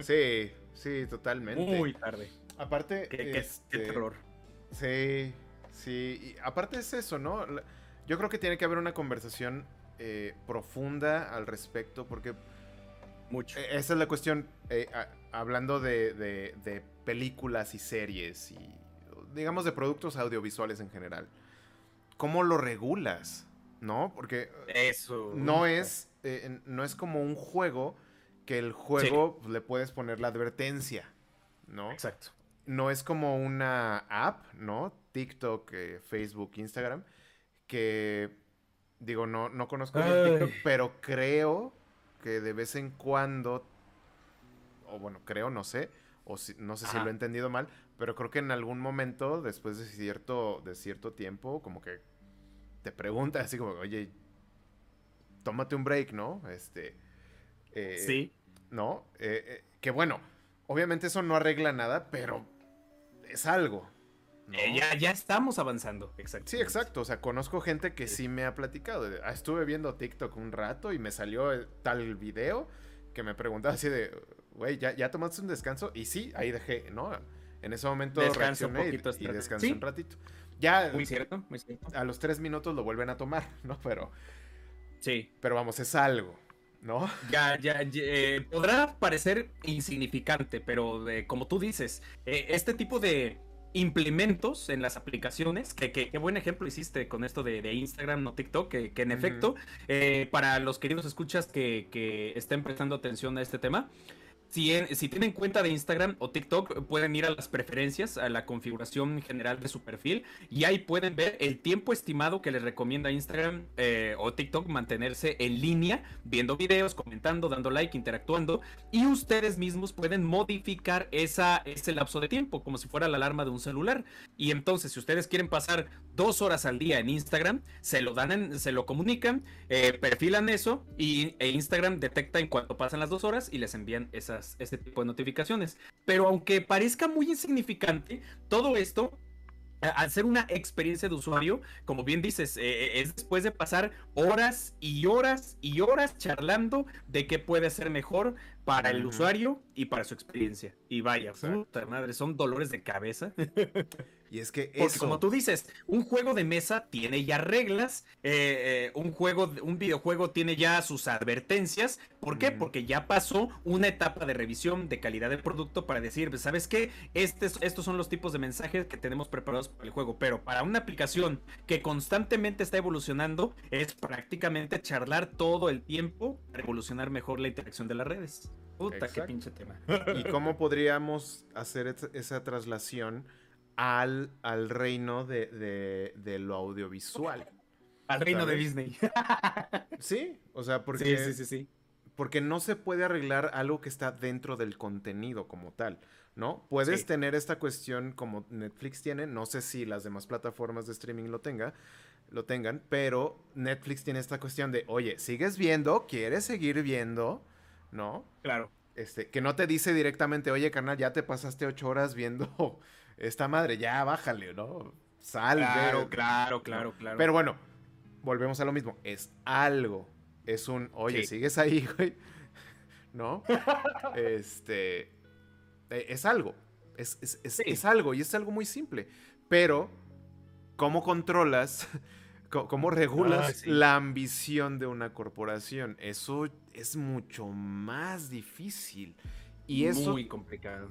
Sí, sí, totalmente. Muy tarde. Aparte, qué, qué este, terror. Sí, sí. Y aparte es eso, ¿no? Yo creo que tiene que haber una conversación eh, profunda al respecto, porque. Mucho. E-, esa es la cuestión. Eh, hablando de, películas y series y. digamos de productos audiovisuales en general. ¿Cómo lo regulas? ¿No? Porque. Eso. No es. Eh, no es como un juego que el juego le puedes poner la advertencia. ¿No? Exacto. No es como una app, ¿no? TikTok, Facebook, Instagram que digo, no, no conozco el TikTok, pero creo que de vez en cuando, o bueno, creo, no sé, o no sé si lo he entendido mal, pero creo que en algún momento, después de cierto, de cierto tiempo, como que te pregunta así como, oye, tómate un break, ¿no? Este. Eh, sí. ¿No? Eh, eh, que bueno, obviamente eso no arregla nada, pero es algo, eh, ya, ya estamos avanzando, exacto. Sí, exacto. O sea, conozco gente que sí me ha platicado. Ah, estuve viendo TikTok un rato y me salió tal video que me preguntaba así de, güey, ¿ya, ¿ya tomaste un descanso? Y sí, ahí dejé, ¿no? En ese momento reaccioné y, y, descansé un ratito. Ya, muy cierto, muy cierto. A los tres minutos lo vuelven a tomar, ¿no? Pero. Sí. Pero vamos, es algo. ¿no? Ya, ya, <laughs> eh, podrá parecer insignificante, pero eh, como tú dices, este tipo de, implementos en las aplicaciones, que, qué buen ejemplo hiciste con esto de, Instagram, no TikTok, que, en efecto, eh, para los queridos escuchas que, que estén prestando atención a este tema, si, tienen cuenta de Instagram o TikTok, pueden ir a las preferencias, a la configuración general de su perfil y ahí pueden ver el tiempo estimado que les recomienda Instagram eh, o TikTok mantenerse en línea, viendo videos, comentando, dando like, interactuando y ustedes mismos pueden modificar esa, ese lapso de tiempo como si fuera la alarma de un celular. Y entonces, si ustedes quieren pasar dos horas al día en Instagram, se lo dan, se lo comunican, eh, perfilan eso y e Instagram detecta en cuanto pasan las dos horas y les envían esas este tipo de notificaciones. Pero aunque parezca muy insignificante, todo esto al ser una experiencia de usuario, como bien dices, eh, eh, es después de pasar horas y horas y horas charlando de qué puede ser mejor para el usuario y para su experiencia. Y vaya, puta madre, son dolores de cabeza. <laughs> Y es que Porque como tú dices, un juego de mesa tiene ya reglas, eh, eh, un juego, un videojuego tiene ya sus advertencias. ¿Por qué? Porque ya pasó una etapa de revisión de calidad del producto para decir, ¿sabes qué? estos son los tipos de mensajes que tenemos preparados para el juego. Pero para una aplicación que constantemente está evolucionando, es prácticamente charlar todo el tiempo para evolucionar mejor la interacción de las redes. Puta, qué pinche tema. ¿Y cómo podríamos hacer esa traslación? Al, al reino de, lo audiovisual. Al reino de Disney. <laughs> sí, o sea, porque, sí, sí, sí, porque no se puede arreglar algo que está dentro del contenido como tal, ¿no? Puedes tener esta cuestión como Netflix tiene, no sé si las demás plataformas de streaming lo tenga, lo tengan, pero Netflix tiene esta cuestión de, oye, sigues viendo, quieres seguir viendo, ¿no? Claro. Este, que no te dice directamente, oye, carnal, ya te pasaste ocho horas viendo esta madre, ya bájale, ¿no? Salve. Claro, claro, claro, claro. Pero bueno, volvemos a lo mismo. Es algo. Es un, oye, sigues ahí, <laughs> güey. ¿No? este. E, es algo. Es, es, algo y es algo muy simple. Pero, ¿cómo controlas, <laughs> cómo regulas la ambición de una corporación? Eso es mucho más difícil. Y eso. Muy complicado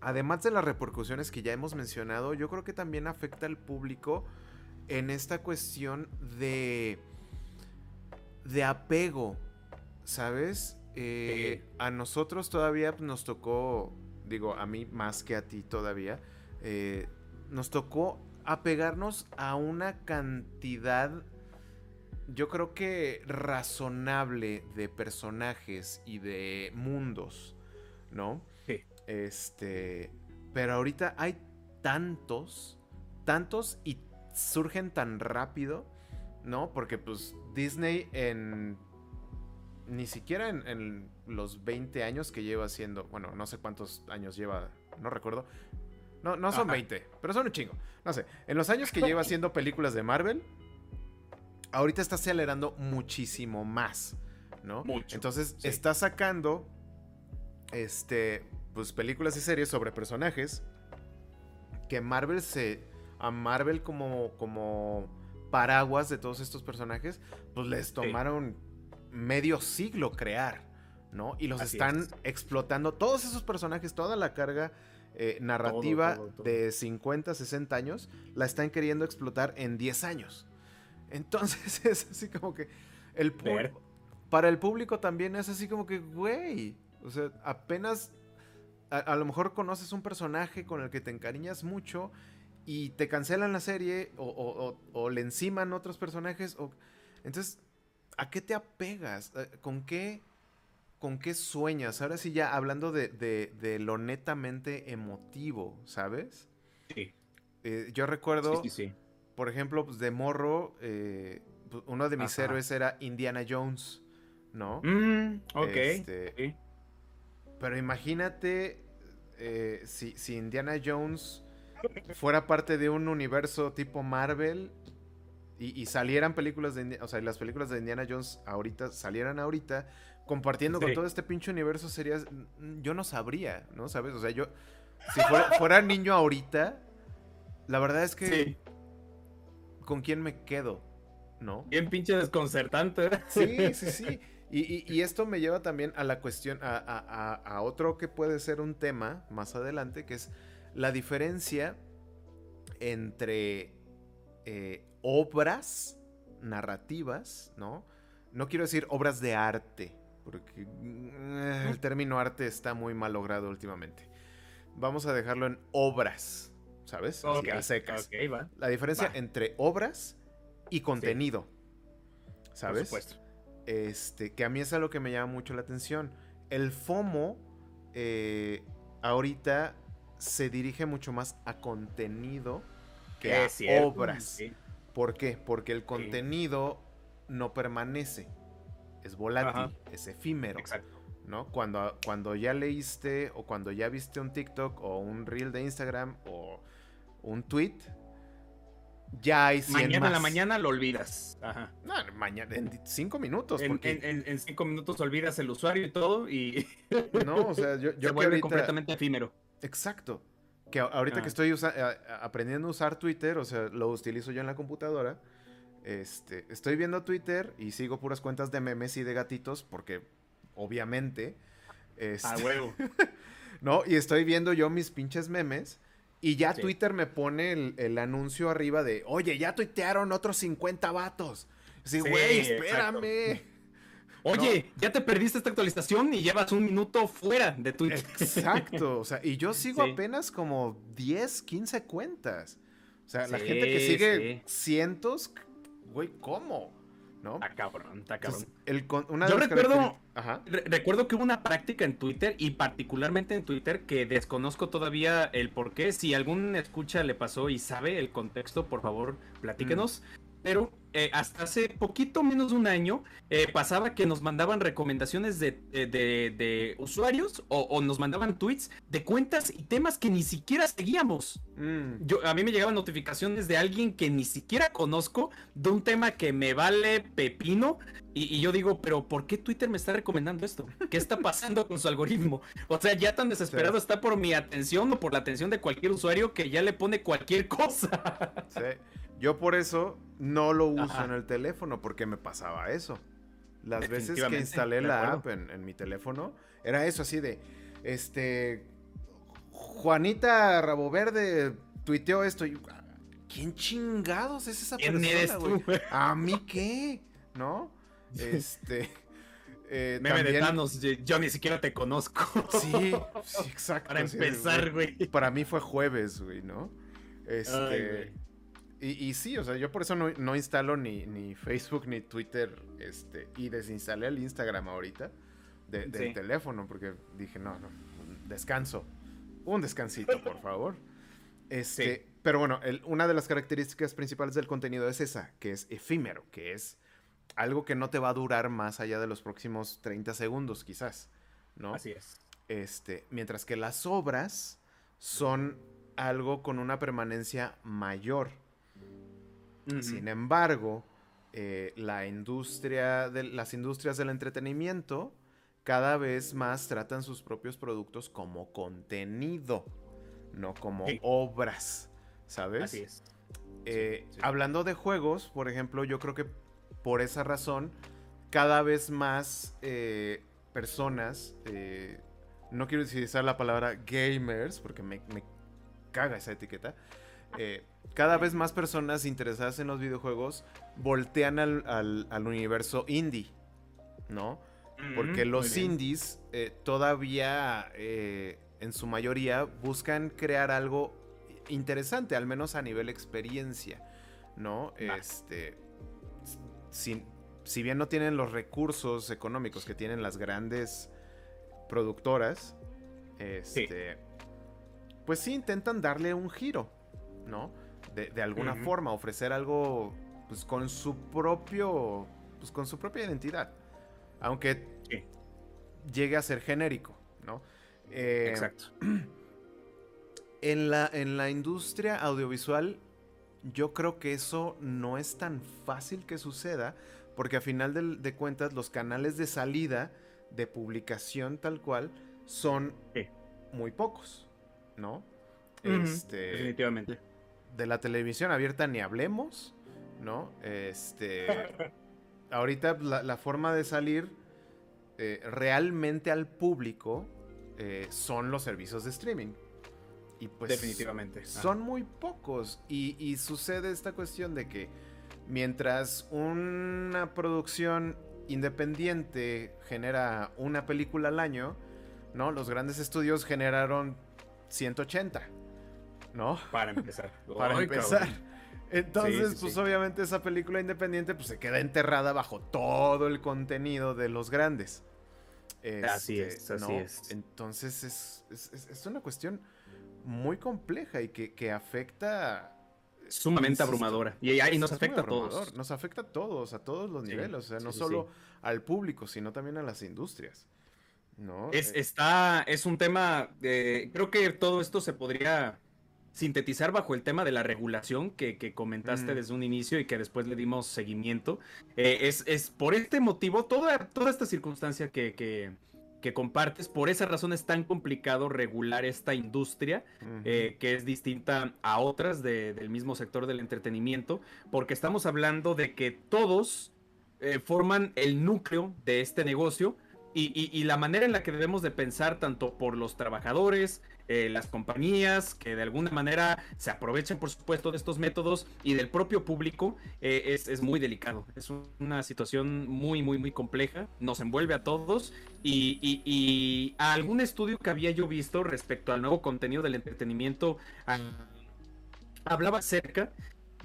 además de las repercusiones que ya hemos mencionado, yo creo que también afecta al público en esta cuestión de, de apego, ¿sabes? Eh, a nosotros todavía nos tocó, digo, a mí más que a ti todavía, eh, nos tocó apegarnos a una cantidad, yo creo que razonable de personajes y de mundos, ¿no? Este, pero ahorita hay tantos, tantos y surgen tan rápido, ¿no? Porque pues Disney en ni siquiera en, los 20 años que lleva haciendo, bueno, no sé cuántos años lleva, no recuerdo. No, no son 20, pero son un chingo. No sé, en los años que lleva <laughs> haciendo películas de Marvel, ahorita está acelerando muchísimo más, ¿no? Entonces está sacando este pues, películas y series sobre personajes que Marvel se a Marvel como como paraguas de todos estos personajes, pues les tomaron medio siglo crear, ¿no? Y los están explotando todos esos personajes, toda la carga eh, narrativa de 50, 60 años, la están queriendo explotar en 10 años. Entonces <laughs> es así como que el para el público también es así como que, güey, o sea, apenas a, lo mejor conoces un personaje con el que te encariñas mucho y te cancelan la serie o, le enciman otros personajes. O... Entonces, ¿a qué te apegas? Eh, ¿Con qué, ¿Con qué sueñas? Ahora sí, ya hablando de, lo netamente emotivo, ¿sabes? Sí. Eh, yo recuerdo, por ejemplo, pues, de morro, eh, uno de mis héroes era Indiana Jones, ¿no? Mm, ok. Este, pero imagínate eh, si, si, Indiana Jones fuera parte de un universo tipo Marvel y, salieran películas de... O sea, las películas de Indiana Jones ahorita salieran ahorita, compartiendo con todo este pinche universo sería... Yo no sabría, ¿no? ¿Sabes? O sea, yo... Si fuera, niño ahorita, la verdad es que... ¿Con quién me quedo? ¿No? Bien pinche desconcertante. <laughs> Sí, sí, sí. Y, esto me lleva también a la cuestión, a, otro que puede ser un tema más adelante, que es la diferencia entre eh, obras narrativas, ¿no? No quiero decir obras de arte, porque eh, el término arte está muy mal logrado últimamente. Vamos a dejarlo en obras, ¿sabes? a secas. La diferencia entre obras y contenido, ¿sabes? Por supuesto. Este, que a mí es algo que me llama mucho la atención. El FOMO eh, ahorita se dirige mucho más a contenido que a obras. ¿Por qué? Porque el contenido no permanece. Es volátil, es efímero. Exacto. ¿no? Cuando, cuando ya leíste o cuando ya viste un TikTok o un reel de Instagram o un tweet, ya hay 100 Mañana en la mañana lo olvidas. Ajá. No, mañana, en cinco minutos. En, en, cinco minutos olvidas el usuario y todo y... <laughs> No, o sea, yo, yo <laughs> Se vuelve completamente efímero. Exacto. Que ahorita que ah. estoy aprendiendo a usar Twitter, o sea, lo utilizo yo en la computadora, este, estoy viendo Twitter y sigo puras cuentas de memes y de gatitos porque, obviamente... Este, a huevo. <laughs> ¿No? Y estoy viendo yo mis pinches memes y ya Twitter me pone el, anuncio arriba de, oye, ya tuitearon otros 50 vatos. Sí, güey, espérame. <laughs> Oye, ya te perdiste esta actualización y llevas un minuto fuera de Twitter. Exacto, o sea, y yo <laughs> sigo apenas como 10, 15 cuentas. O sea, la gente que sigue cientos, güey, ¿cómo? ¿No? Está cabrón, está cabrón. Yo recuerdo, recuerdo que hubo una práctica en Twitter y particularmente en Twitter que desconozco todavía el por qué. Si algún escucha le pasó y sabe el contexto, por favor, platíquenos. Mm. Pero eh, hasta hace poquito menos de un año eh, pasaba que nos mandaban recomendaciones de, usuarios o, nos mandaban tweets de cuentas y temas que ni siquiera seguíamos. Mm. Yo, a mí me llegaban notificaciones de alguien que ni siquiera conozco de un tema que me vale pepino y, yo digo, pero ¿por qué Twitter me está recomendando esto? ¿Qué está <laughs> pasando con su algoritmo? O sea, ya tan desesperado está por mi atención o por la atención de cualquier usuario que ya le pone cualquier cosa. Sí. Yo por eso no lo uso en el teléfono, porque me pasaba eso. Las veces que instalé la app en, mi teléfono, era eso así de, este, Juanita Rabo Verde tuiteó esto. Y, ¿Quién chingados es esa persona, güey? ¿A mí qué? ¿No? <laughs> Este... Eh, Meme de Thanos, yo ni siquiera te conozco. Sí, <laughs> exacto. Para empezar, güey. Para mí fue jueves, güey, ¿no? Este... Y, sí, o sea, yo por eso no, instalo ni, ni, Facebook ni Twitter, este, y desinstalé el Instagram ahorita del teléfono, porque dije, no, no, descanso. Un descansito, por <laughs> favor. Este, Pero bueno, una de las características principales del contenido es esa, que es efímero, que es algo que no te va a durar más allá de los próximos 30 segundos, quizás, ¿no? Así es. Este, mientras que las obras son algo con una permanencia mayor. Sin embargo, eh, la industria de, las industrias del entretenimiento cada vez más tratan sus propios productos como contenido, no como obras, ¿sabes? Así es. Eh, hablando de juegos, por ejemplo, yo creo que por esa razón, cada vez más eh, personas, no quiero utilizar la palabra gamers, porque me, me caga esa etiqueta, eh, cada vez más personas interesadas en los videojuegos voltean al, universo indie, ¿no? Porque los indies eh, todavía, eh, en su mayoría, buscan crear algo interesante, al menos a nivel experiencia, ¿no? Este, si, si, bien no tienen los recursos económicos que tienen las grandes productoras, este, pues sí intentan darle un giro, ¿no? De, alguna forma, ofrecer algo pues con su propio, pues con su propia identidad. Aunque llegue a ser genérico, ¿no? Eh, Exacto. <clears throat> En la, en la industria audiovisual, yo creo que eso no es tan fácil que suceda, porque a final de, de cuentas los canales de salida de publicación tal cual son muy pocos, ¿no? este, definitivamente de la televisión abierta ni hablemos, ¿no? Este. <laughs> ahorita la, forma de salir eh, realmente al público eh, son los servicios de streaming. Y pues. Definitivamente. Son muy pocos. Y, y sucede esta cuestión de que mientras una producción independiente genera una película al año, ¿no? Los grandes estudios generaron 180, ¿no? Para empezar. <laughs> Para empezar. Entonces, pues obviamente esa película independiente pues se queda enterrada bajo todo el contenido de los grandes. así es, este, así es. Entonces es, es, una cuestión muy compleja y que, que afecta sumamente abrumadora. Y, ahí nos afecta a todos. Nos afecta a todos, a todos los niveles. O sea, no solo al público, sino también a las industrias. ¿no? Es, eh, está, es un tema, creo que todo esto se podría sintetizar bajo el tema de la regulación que, comentaste desde un inicio y que después le dimos seguimiento. Eh, es, es, por este motivo, toda, toda esta circunstancia que, que, compartes, por esa razón es tan complicado regular esta industria, eh, que es distinta a otras del mismo sector del entretenimiento, porque estamos hablando de que todos eh, forman el núcleo de este negocio. Y, y, la manera en la que debemos de pensar tanto por los trabajadores, eh, las compañías que de alguna manera se aprovechan, por supuesto, de estos métodos y del propio público, eh, es, muy delicado. Es una situación muy, muy, muy compleja. Nos envuelve a todos y, algún estudio que había yo visto respecto al nuevo contenido del entretenimiento. Ah, hablaba acerca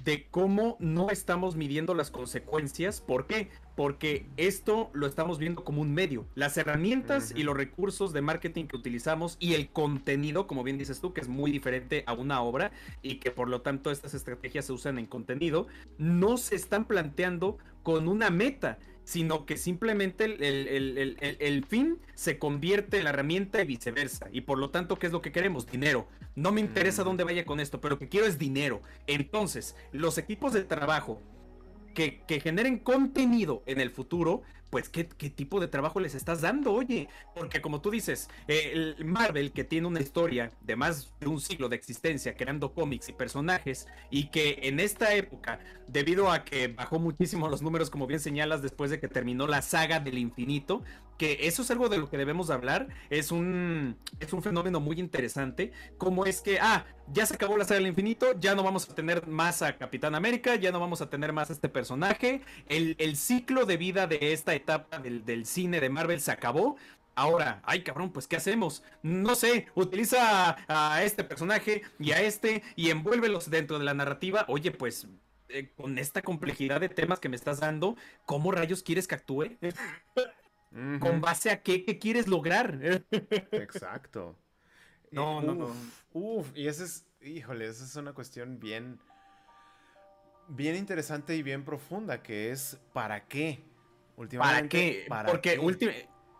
de cómo no estamos midiendo las consecuencias. ¿Por qué? Porque esto lo estamos viendo como un medio. Las herramientas y los recursos de marketing que utilizamos y el contenido, como bien dices tú, que es muy diferente a una obra y que por lo tanto estas estrategias se usan en contenido, no se están planteando con una meta sino que simplemente el, fin se convierte en la herramienta y viceversa. Y por lo tanto, ¿qué es lo que queremos? Dinero. No me interesa mm. dónde vaya con esto, pero lo que quiero es dinero. Entonces, los equipos de trabajo que, generen contenido en el futuro pues ¿qué, tipo de trabajo les estás dando, oye. Porque como tú dices, el Marvel que tiene una historia de más de un siglo de existencia creando cómics y personajes y que en esta época, debido a que bajó muchísimo los números, como bien señalas, después de que terminó la saga del infinito, que eso es algo de lo que debemos hablar, es un, es un fenómeno muy interesante, como es que, ah, ya se acabó la saga del infinito, ya no vamos a tener más a Capitán América, ya no vamos a tener más a este personaje, el, el ciclo de vida de esta etapa del, cine de Marvel se acabó. Ahora, ay cabrón, pues ¿qué hacemos? No sé, utiliza a, este personaje y a este y envuélvelos dentro de la narrativa. Oye, pues eh, con esta complejidad de temas que me estás dando, ¿cómo rayos quieres que actúe? <laughs> ¿Con base a qué, qué quieres lograr? <laughs> Exacto. No, no, no. Uf, y esa es, híjole, esa es una cuestión bien, bien interesante y bien profunda, que es ¿para qué? ¿Para qué? Porque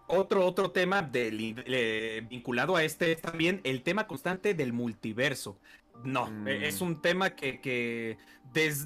otro, otro tema vinculado a este es también el tema constante del multiverso. No, e, es mm. un tema que, que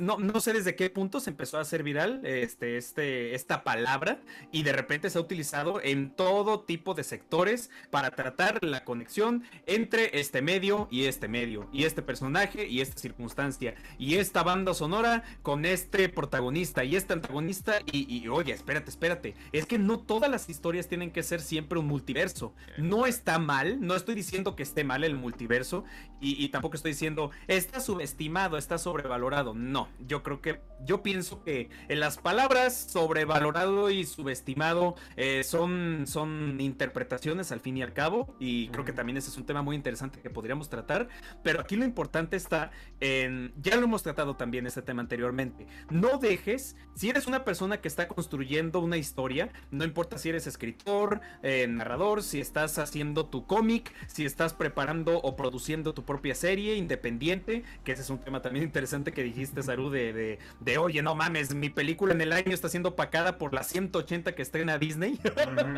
no, sé desde qué punto se empezó a hacer viral este, este, esta palabra y de repente se ha utilizado en todo tipo de sectores para tratar la conexión entre este medio y este medio, y este personaje y esta circunstancia, y esta banda sonora con este protagonista y este antagonista. Y, oye, espérate, espérate, es que no todas las historias tienen que ser siempre un multiverso. No está mal, no estoy diciendo que esté mal el multiverso, y, y tampoco estoy diciendo está subestimado, está sobrevalorado no, yo creo que, yo pienso que en las palabras sobrevalorado y subestimado eh, son, son interpretaciones al fin y al cabo, y creo que también ese es un tema muy interesante que podríamos tratar, pero aquí lo importante está en, ya lo hemos tratado también este tema anteriormente, no dejes, si eres una persona que está construyendo una historia, no importa si eres escritor, eh, narrador, si estás haciendo tu cómic, si estás preparando o produciendo tu propia serie independiente, que ese es un tema también <laughs> interesante que dijiste Saru, de, de, oye, no mames, mi película en el año está siendo pacada por las 180 que estrena Disney.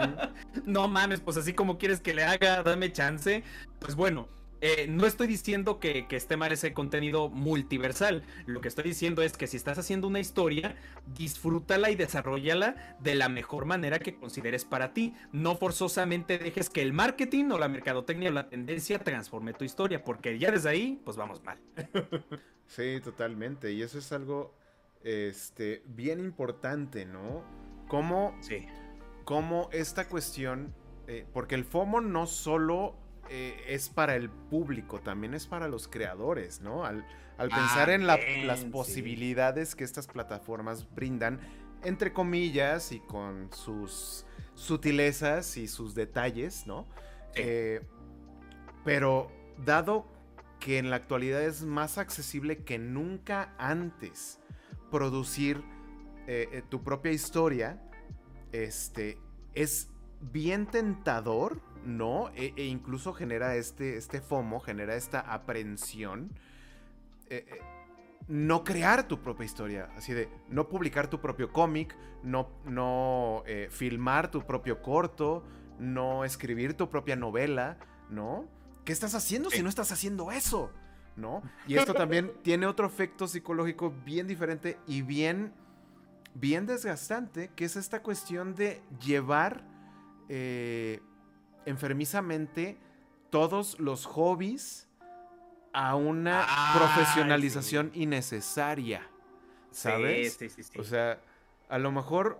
<laughs> no mames, pues así como quieres que le haga, dame chance. Pues bueno, eh, no estoy diciendo que, esté mal ese contenido multiversal. Lo que estoy diciendo es que si estás haciendo una historia, disfrútala y desarrollala de la mejor manera que consideres para ti. No forzosamente dejes que el marketing o la mercadotecnia o la tendencia transforme tu historia, porque ya desde ahí, pues vamos mal. <laughs> sí, totalmente. Y eso es algo este, bien importante, ¿no? Cómo, sí. cómo esta cuestión, eh, porque el FOMO no solo eh, es para el público, también es para los creadores, ¿no? Al, pensar en las posibilidades que estas plataformas brindan, entre comillas y con sus sutilezas y sus detalles, ¿no? Eh, pero dado que en la actualidad es más accesible que nunca antes producir eh, tu propia historia, este, es bien tentador, ¿no? E, e incluso genera este, este FOMO, genera esta aprensión. no crear tu propia historia, así de no publicar tu propio cómic, no, no filmar tu propio corto, no escribir tu propia novela, ¿no? ¿Qué estás haciendo si no estás haciendo eso? ¿No? <laughs> Y esto también tiene otro efecto psicológico bien diferente y bien, bien desgastante, que es esta cuestión de llevar eh, enfermizamente todos los hobbies a una profesionalización innecesaria. ¿Sabes? Sí, sí, sí, o sea, a lo mejor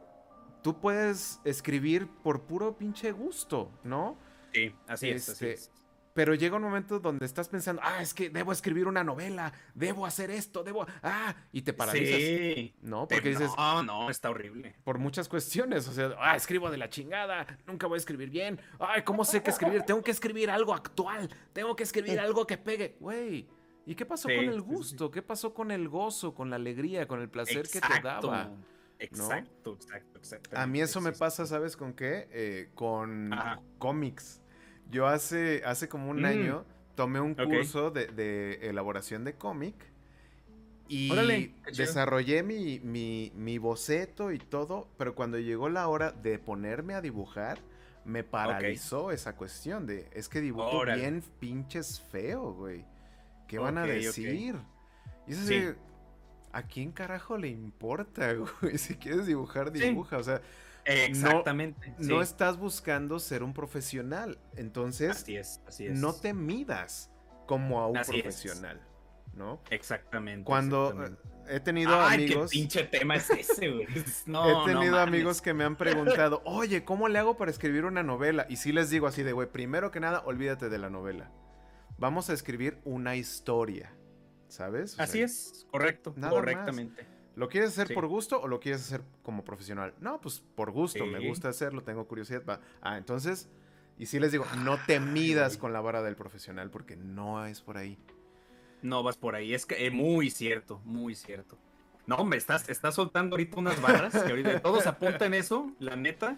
tú puedes escribir por puro pinche gusto, ¿no? Sí, así es. Así este, es. Pero llega un momento donde estás pensando, ah, es que debo escribir una novela, debo hacer esto, debo, ah, y te paralizas. Sí. ¿No? Porque dices, no, no, está horrible. Por muchas cuestiones, o sea, ah, escribo de la chingada, nunca voy a escribir bien, ay, ¿cómo sé qué escribir? Tengo que escribir algo actual, tengo que escribir <laughs> algo que pegue, güey. ¿Y qué pasó con el gusto? ¿Qué pasó con el gozo, con la alegría, con el placer que te daba? Exacto, exacto, exacto. A mí eso me pasa, ¿sabes con qué? Eh, con cómics. Yo hace, hace como un mm. año tomé un curso de, elaboración de cómic y desarrollé mi, mi, boceto y todo, pero cuando llegó la hora de ponerme a dibujar, me paralizó esa cuestión de, es que dibujo bien pinches feo, güey. ¿Qué van a decir? Y eso sí. ¿a quién carajo le importa, <laughs> güey? Si quieres dibujar, dibuja. O sea, Exactamente. No, estás buscando ser un profesional. Entonces, así es, así es. no te midas como a un profesional. ¿No? Exactamente. Cuando eh, he tenido amigos. ¿Qué pinche tema es ese, güey? <laughs> he tenido amigos que me han preguntado, oye, ¿cómo le hago para escribir una novela? Y sí les digo así de, güey, primero que nada, olvídate de la novela. Vamos a escribir una historia. ¿Sabes? así es, correcto, correctamente. ¿Lo quieres hacer por gusto o lo quieres hacer como profesional? No, pues por gusto, me gusta hacerlo, tengo curiosidad. Va. Ah, entonces, y sí les digo, no te midas con la vara del profesional porque no es por ahí. No vas por ahí, es que es muy cierto, muy cierto. No, hombre, estás, estás soltando ahorita unas barras que ahorita todos apuntan eso, la neta.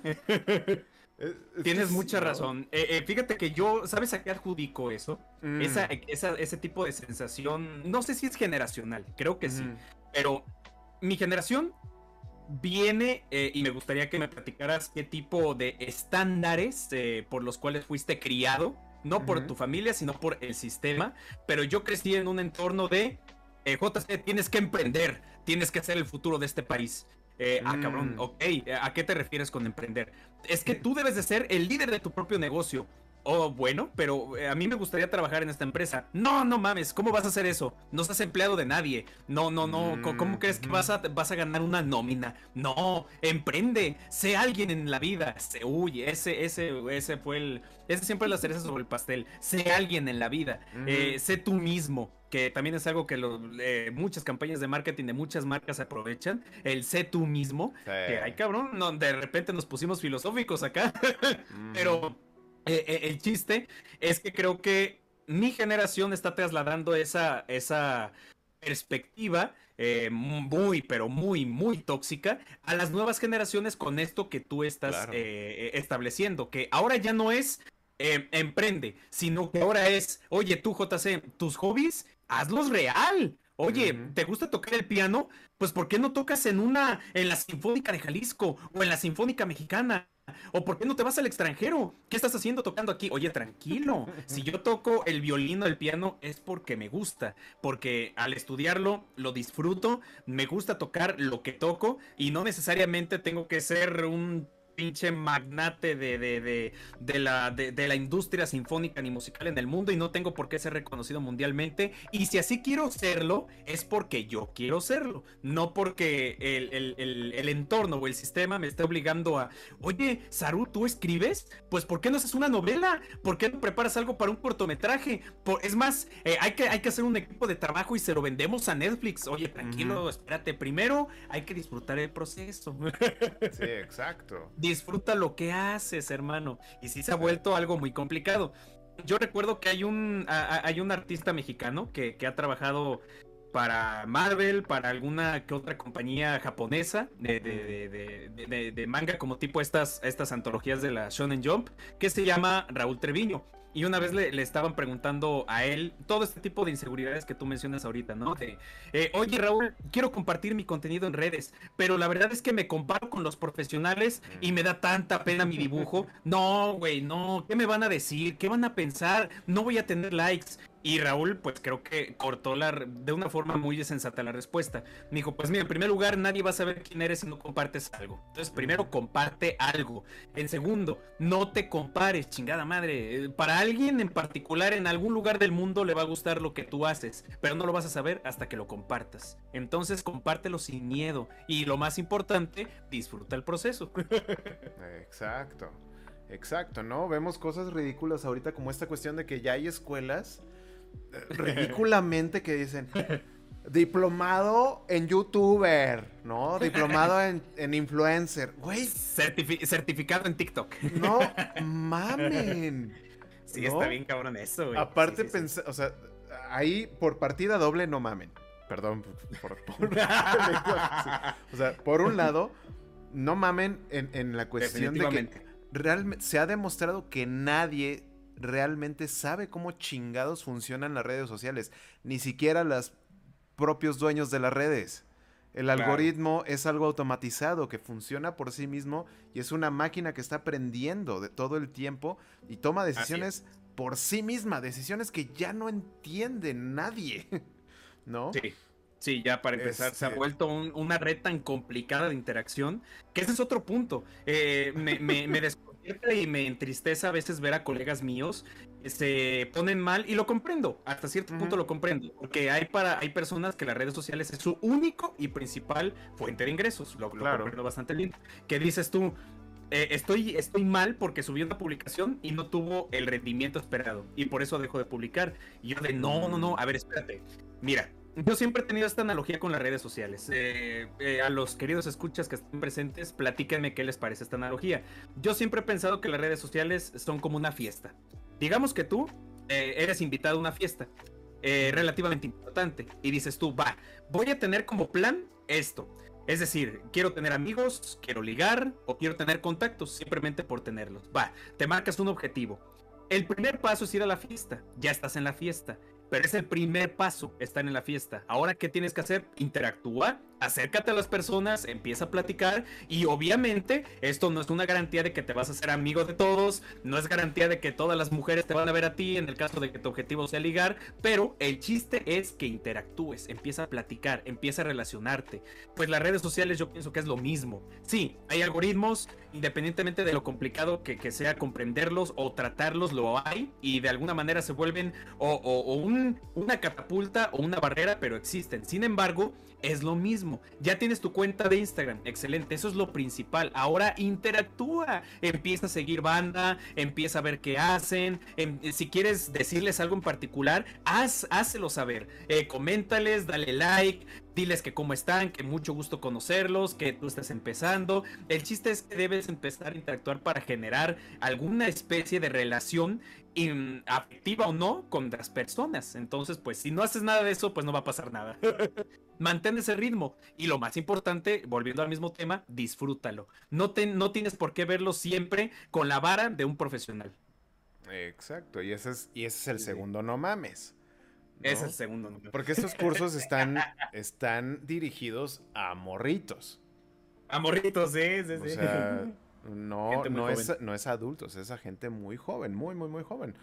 Tienes mucha razón. Eh, eh, fíjate que yo, ¿sabes a qué adjudico eso? Mm. Esa, ese tipo de sensación, no sé si es generacional, creo que sí, pero mi generación viene eh, y me gustaría que me platicaras qué tipo de estándares eh, por los cuales fuiste criado, no por tu familia, sino por el sistema, pero yo crecí en un entorno de eh, JC, tienes que emprender, tienes que hacer el futuro de este país. Ah, cabrón, mm. ok, ¿a qué te refieres con emprender? Es que tú debes de ser el líder de tu propio negocio. Oh, bueno, pero eh, a mí me gustaría trabajar en esta empresa. No, no mames, ¿cómo vas a hacer eso? No estás empleado de nadie. No, no, no. ¿Cómo, crees que vas a, vas a ganar una nómina? No, emprende. Sé alguien en la vida. uy, ese, ese, ese fue el. Ese siempre es la cereza sobre el pastel. Sé alguien en la vida. Eh, sé tú mismo que también es algo que eh, muchas campañas de marketing de muchas marcas aprovechan, el sé tú mismo, que ay cabrón, no, de repente nos pusimos filosóficos acá, <laughs> pero eh, eh, el chiste es que creo que mi generación está trasladando esa, esa perspectiva eh, muy, pero muy, muy tóxica a las nuevas generaciones con esto que tú estás estableciendo, que ahora ya no es emprende, sino que ahora es, oye tú JC, tus hobbies, hazlos real. Oye, ¿te gusta tocar el piano? Pues ¿por qué no tocas en una, en la Sinfónica de Jalisco o en la Sinfónica Mexicana? ¿O por qué no te vas al extranjero? ¿Qué estás haciendo tocando aquí? Oye, tranquilo. Si yo toco el violín o el piano es porque me gusta, porque al estudiarlo lo disfruto, me gusta tocar lo que toco y no necesariamente tengo que ser un pinche magnate de, de, de, la, de, la industria sinfónica ni musical en el mundo y no tengo por qué ser reconocido mundialmente. Y si así quiero serlo, es porque yo quiero serlo, no porque el, entorno o el sistema me esté obligando a, oye, Saru, ¿tú escribes? Pues ¿por qué no haces una novela? ¿Por qué no preparas algo para un cortometraje? es más, eh, hay, que, hay que hacer un equipo de trabajo y se lo vendemos a Netflix. Oye, tranquilo, espérate, primero hay que disfrutar el proceso. Sí, exacto <laughs> disfruta lo que haces, hermano. Y sí se ha vuelto algo muy complicado. Yo recuerdo que hay un, hay un artista mexicano que, ha trabajado para Marvel, para alguna que otra compañía japonesa de, de, manga, como tipo estas, estas antologías de la Shonen Jump, que se llama Raúl Treviño. Y una vez le, estaban preguntando a él todo este tipo de inseguridades que tú mencionas ahorita, ¿no? De, eh, oye Raúl, quiero compartir mi contenido en redes, pero la verdad es que me comparo con los profesionales y me da tanta pena mi dibujo. <laughs> No, güey, no, ¿qué me van a decir? ¿Qué van a pensar? No voy a tener likes. Y Raúl, pues creo que cortó la, de una forma muy sensata la respuesta. Me dijo, pues mira, en primer lugar, nadie va a saber quién eres si no compartes algo. Entonces, primero, comparte algo. En segundo, no te compares, chingada madre. Para alguien en particular, en algún lugar del mundo le va a gustar lo que tú haces, pero no lo vas a saber hasta que lo compartas. Entonces, compártelo sin miedo. Y lo más importante, disfruta el proceso. <laughs> Exacto. Exacto, ¿no? Vemos cosas ridículas ahorita como esta cuestión de que ya hay escuelas <laughs> ridículamente que dicen diplomado en youtuber, ¿no? Diplomado en, influencer. Güey. certificado en TikTok. No <laughs> mamen. Sí, está bien cabrón eso, güey. Aparte, o sea, ahí por partida doble no mamen. Perdón por, <laughs> O sea, por un lado, no mamen en, la cuestión de que realmente se ha demostrado que nadie realmente sabe cómo chingados funcionan las redes sociales. Ni siquiera los propios dueños de las redes. El algoritmo es algo automatizado que funciona por sí mismo y es una máquina que está aprendiendo de todo el tiempo y toma decisiones por sí misma, decisiones que ya no entiende nadie. <laughs> ¿No? Sí. Sí, ya para empezar, se ha este vuelto una red tan complicada de interacción que ese es otro punto. Eh, me, me, me <laughs> y me entristece a veces ver a colegas míos que se ponen mal y lo comprendo, hasta cierto punto lo comprendo, porque hay para hay personas que las redes sociales es su único y principal fuente de ingresos, lo, claro. comprendo bastante lindo. Que dices tú, eh, estoy, estoy mal porque subí una publicación y no tuvo el rendimiento esperado y por eso dejo de publicar. Y yo de no, no, no, a ver, espérate. Mira, yo siempre he tenido esta analogía con las redes sociales. Eh, eh, a los queridos escuchas que estén presentes, platíquenme qué les parece esta analogía. Yo siempre he pensado que las redes sociales son como una fiesta. Digamos que tú eh, eres invitado a una fiesta relativamente importante y dices tú, va, voy a tener como plan esto. Es decir, quiero tener amigos, quiero ligar o quiero tener contactos simplemente por tenerlos. Va, te marcas un objetivo. El primer paso es ir a la fiesta. Ya estás en la fiesta. Pero es el primer paso, estar en la fiesta. Ahora, ¿qué tienes que hacer? Interactúa, acércate a las personas, empieza a platicar y obviamente esto no es una garantía de que te vas a hacer amigo de todos, no es garantía de que todas las mujeres te van a ver a ti en el caso de que tu objetivo sea ligar, pero el chiste es que interactúes, empieza a platicar, empieza a relacionarte. Pues las redes sociales yo pienso que es lo mismo. Sí, hay algoritmos, independientemente de lo complicado que, sea comprenderlos o tratarlos, lo hay y de alguna manera se vuelven o, un una catapulta o una barrera, pero existen. Sin embargo, es lo mismo. Ya tienes tu cuenta de Instagram. Excelente, eso es lo principal. Ahora interactúa. Empieza a seguir banda, empieza a ver qué hacen. Em, si quieres decirles algo en particular, haz, hácelo saber. Eh, coméntales, dale like, diles que cómo están, que mucho gusto conocerlos, que tú estás empezando. El chiste es que debes empezar a interactuar para generar alguna especie de relación afectiva o no con las personas. Entonces, pues si no haces nada de eso, pues no va a pasar nada. <laughs> Mantén ese ritmo. Y lo más importante, volviendo al mismo tema, disfrútalo. No, te, no tienes por qué verlo siempre con la vara de un profesional. Exacto, y ese es, y ese es el segundo no mames. Ese es el segundo no mames. Porque estos cursos están, están dirigidos a morritos. <laughs> A morritos, sí, sí, sí. O sea, no, no es, no es adultos, es a gente muy joven, muy, muy, muy joven.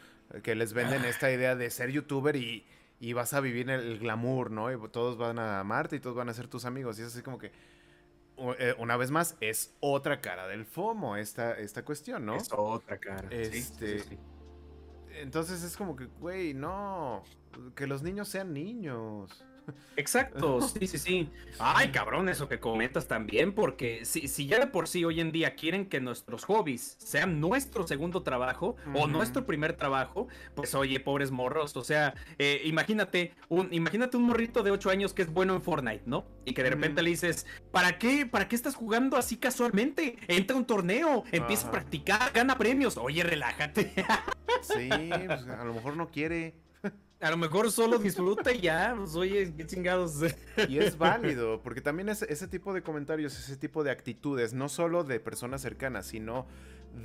Que les venden esta idea de ser youtuber y, y vas a vivir el glamour, ¿no? Y todos van a amarte y todos van a ser tus amigos. Y es así como que, eh, una vez más, es otra cara del FOMO esta, esta cuestión, ¿no? Es otra cara. Este, Entonces es como que, güey, no, que los niños sean niños. Exacto, sí, sí, sí. Ay, cabrón, eso que comentas también, porque si, si ya de por sí hoy en día quieren que nuestros hobbies sean nuestro segundo trabajo o nuestro primer trabajo, pues oye, pobres morros, o sea, eh, imagínate, un, imagínate un morrito de 8 años que es bueno en Fortnite, ¿no? Y que de repente le dices, ¿para qué? ¿Para qué estás jugando así casualmente? Entra a un torneo, empieza a practicar, gana premios, oye, relájate. Sí, pues, a lo mejor no quiere. A lo mejor solo disfruta y ya, pues oye, qué chingados. Y es <laughs> válido, porque también es ese tipo de comentarios, ese tipo de actitudes, no solo de personas cercanas, sino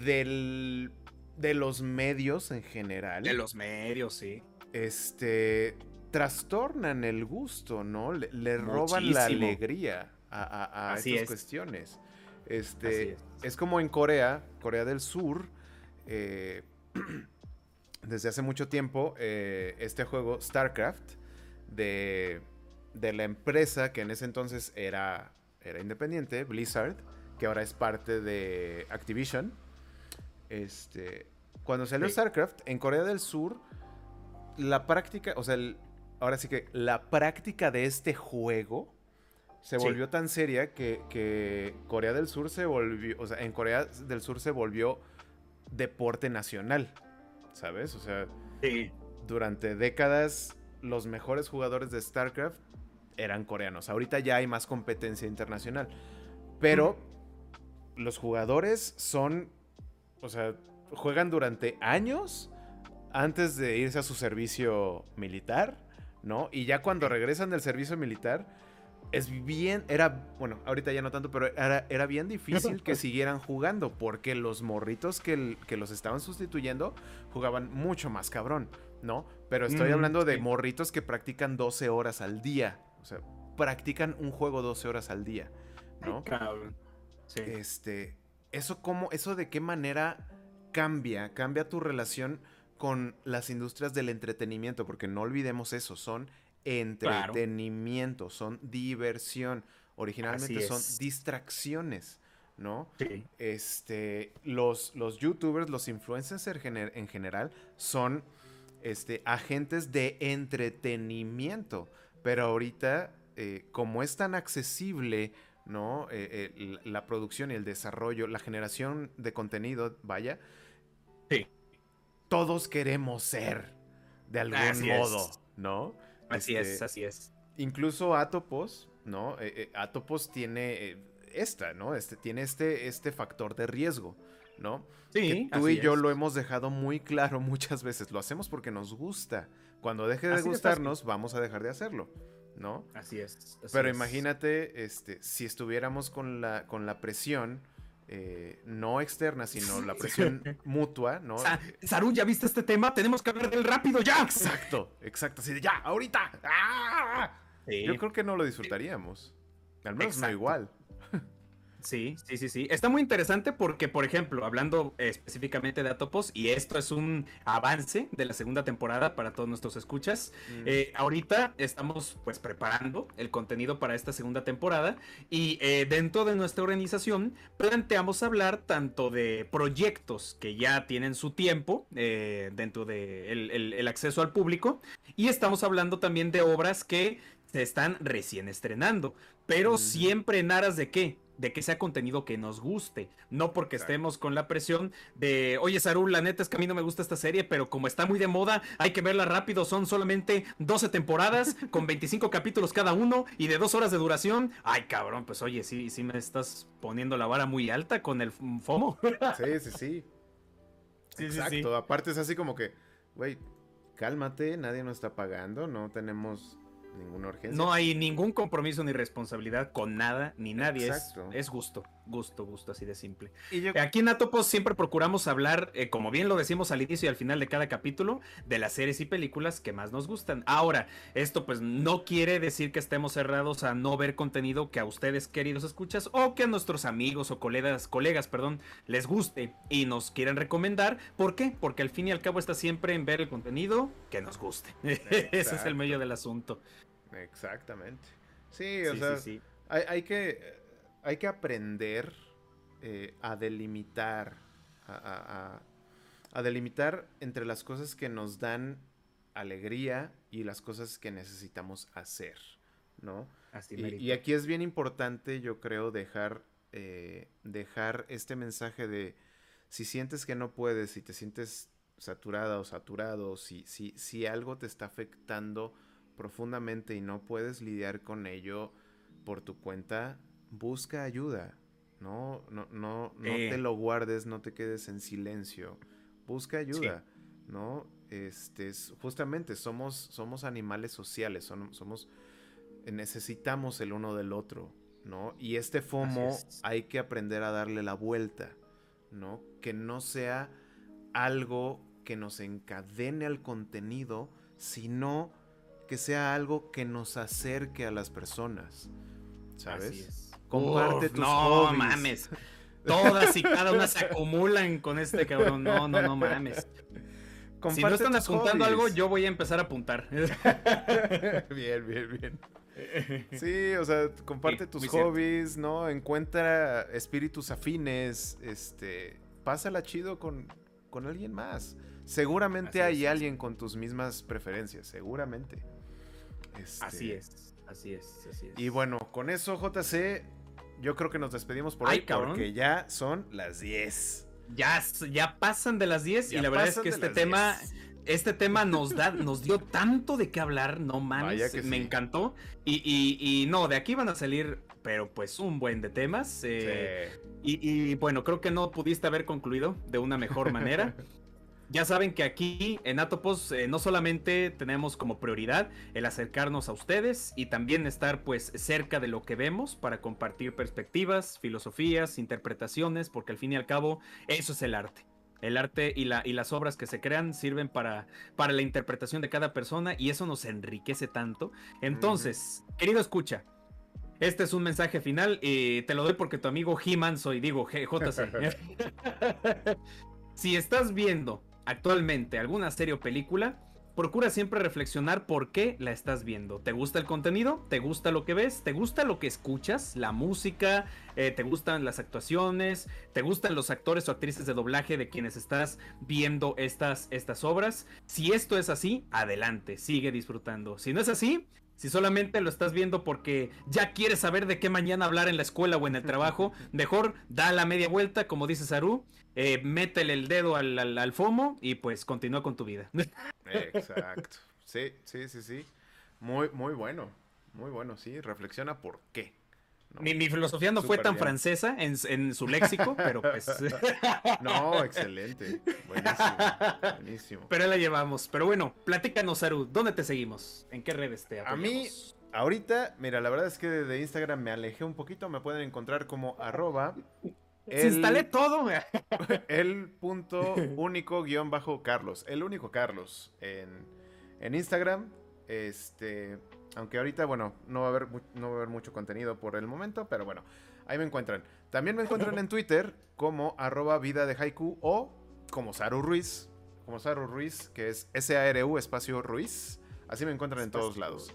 del, de los medios en general. De los medios, sí. Este, trastornan el gusto, ¿no? Le, roban la alegría a, a, estas cuestiones. Este, es. como en Corea, Corea del Sur, eh, <clears throat> desde hace mucho tiempo eh, este juego StarCraft de, la empresa que en ese entonces era, era independiente, Blizzard, que ahora es parte de Activision. Este, cuando salió StarCraft en Corea del Sur, la práctica, o sea, ahora sí que la práctica de este juego se volvió tan seria que, que, Corea del Sur se volvió, o sea, en Corea del Sur se volvió deporte nacional. ¿Sabes? O sea, durante décadas los mejores jugadores de StarCraft eran coreanos. Ahorita ya hay más competencia internacional. Pero los jugadores son, o sea, juegan durante años antes de irse a su servicio militar, ¿no? Y ya cuando regresan del servicio militar, es bien, era, bueno, ahorita ya no tanto, pero era, era bien difícil que siguieran jugando, porque los morritos que, que, los estaban sustituyendo jugaban mucho más cabrón, ¿no? Pero estoy hablando de morritos que practican 12 horas al día, o sea, practican un juego 12 horas al día, ¿no? Sí. Este, eso cómo, eso de qué manera cambia, cambia tu relación con las industrias del entretenimiento, porque no olvidemos eso, son entretenimiento, son diversión. Originalmente son distracciones, ¿no? Sí. Este, los, los youtubers, los influencers en, general son este, agentes de entretenimiento. Pero ahorita, eh, como es tan accesible, ¿no? Eh, eh, la producción y el desarrollo, la generación de contenido, vaya. Sí. Todos queremos ser, de algún modo, ¿no? Así es, este, así es. Incluso Atopos, ¿no? Eh, eh, Atopos tiene eh, esta, ¿no? Este, tiene este, este factor de riesgo, ¿no? Sí. Que tú y yo lo hemos dejado muy claro <laughs> muchas veces. Lo hacemos porque nos gusta. Cuando deje de gustarnos, vamos a dejar de hacerlo, ¿no? Así es. Pero imagínate, este, si estuviéramos con la, con la presión eh, no externa, sino la presión <laughs> mutua, ¿no? Sarun, ¿ya viste este tema? Tenemos que hablar del rápido ya. Exacto, exacto, así de ya, ahorita. ¡Ah! Yo creo que no lo disfrutaríamos. Al menos no igual. Sí, sí, sí, sí. Está muy interesante porque, por ejemplo, hablando específicamente de Atopos, y esto es un avance de la segunda temporada para todos nuestros escuchas, mm. eh, ahorita estamos pues preparando el contenido para esta segunda temporada y eh, dentro de nuestra organización planteamos hablar tanto de proyectos que ya tienen su tiempo eh, dentro de el acceso al público y estamos hablando también de obras que se están recién estrenando, pero mm. siempre en aras de qué? De que sea contenido que nos guste, no porque estemos con la presión de, oye Sarul, la neta es que a mí no me gusta esta serie, pero como está muy de moda, hay que verla rápido, son solamente 12 temporadas <laughs> con 25 capítulos cada uno y de dos horas de duración. Ay, cabrón, pues oye, sí, sí me estás poniendo la vara muy alta con el FOMO. <laughs> Sí, sí, sí. Exacto, aparte es así como que, güey, cálmate, nadie nos está pagando, no tenemos ninguna urgencia. No hay ningún compromiso ni responsabilidad con nada ni nadie. Es, es, gusto, gusto, gusto, así de simple. Aquí en Atopos siempre procuramos hablar, eh, como bien lo decimos al inicio y al final de cada capítulo, de las series y películas que más nos gustan. Ahora, esto pues no quiere decir que estemos cerrados a no ver contenido que a ustedes, queridos escuchas, o que a nuestros amigos o colegas, colegas, perdón, les guste y nos quieran recomendar. ¿Por qué? Porque al fin y al cabo está siempre en ver el contenido que nos guste. <laughs> Ese es el medio del asunto. Exactamente. Sí, o sea, Hay, que... hay que aprender eh, a delimitar, a, delimitar entre las cosas que nos dan alegría y las cosas que necesitamos hacer, ¿no? y, aquí es bien importante, yo creo, dejar, eh, dejar este mensaje de si sientes que no puedes, si te sientes saturada o saturado, si, si, si algo te está afectando profundamente y no puedes lidiar con ello por tu cuenta, busca ayuda. No, no, no, no te eh. lo guardes, no te quedes en silencio. Busca ayuda, ¿no? Este, justamente somos, somos animales sociales, somos, necesitamos el uno del otro, ¿no? Y este FOMO hay que aprender a darle la vuelta, ¿no? Que no sea algo que nos encadene al contenido, sino que sea algo que nos acerque a las personas, ¿sabes? Comparte tus no, mames. <laughs> Todas y cada una se acumulan con este cabrón. No, no, no mames. si no están apuntando algo, yo voy a empezar a apuntar. <laughs> bien, bien, bien. Sí, o sea, comparte tus hobbies, ¿no? Encuentra espíritus afines, este, pásala chido con, con alguien más. Seguramente hay alguien con tus mismas preferencias, seguramente. Así este, es, así es, así es. Y bueno, con eso, JC, yo creo que nos despedimos por Ay, hoy porque ya son las 10. Ya, ya pasan de las 10 y la verdad es que este tema, este tema nos da, nos dio tanto de qué hablar, no mames, me encantó. Y, no, de aquí van a salir, pero pues un buen de temas. Eh, y, y, bueno, creo que no pudiste haber concluido de una mejor manera. <laughs> Ya saben que aquí en Atopos eh, no solamente tenemos como prioridad el acercarnos a ustedes y también estar pues cerca de lo que vemos para compartir perspectivas, filosofías, interpretaciones, porque al fin y al cabo eso es el arte. El arte y, la, y las obras que se crean sirven para, para la interpretación de cada persona y eso nos enriquece tanto. Entonces, querido escucha, este es un mensaje final y te lo doy porque tu amigo He-Man soy, digo, JC. <laughs> <laughs> si estás viendo actualmente alguna serie o película, procura siempre reflexionar por qué la estás viendo. ¿Te gusta el contenido? ¿Te gusta lo que ves? ¿Te gusta lo que escuchas? ¿La música? Eh, ¿Te gustan las actuaciones? ¿Te gustan los actores o actrices de doblaje de quienes estás viendo estas, estas obras? Si esto es así, adelante, sigue disfrutando. Si no es así, si solamente lo estás viendo porque ya quieres saber de qué mañana hablar en la escuela o en el trabajo, <laughs> mejor da la media vuelta, como dice Saru, eh, métele el dedo al, al, FOMO y pues continúa con tu vida. Exacto. Sí, sí, sí, sí. Muy, muy bueno. Muy bueno, sí. Reflexiona por qué. Mi, filosofía no fue tan francesa en, su léxico, pero pues. <laughs> no, excelente. Buenísimo. Buenísimo. Pero la llevamos. Pero bueno, platícanos, Saru, ¿dónde te seguimos? ¿En qué redes te apoyamos? A mí, ahorita, mira, la verdad es que de Instagram me alejé un poquito. Me pueden encontrar como arroba. Se instalé todo. <laughs> el punto <laughs> único guion bajo Carlos. El único Carlos en, en Instagram. Este. Aunque ahorita, bueno, no va, a haber, no va a haber mucho contenido por el momento, pero bueno, ahí me encuentran. También me encuentran en Twitter como arroba vida de haiku o como Saru Ruiz, como Saru Ruiz, que es S-A-R-U espacio Ruiz. Así me encuentran en todos lados.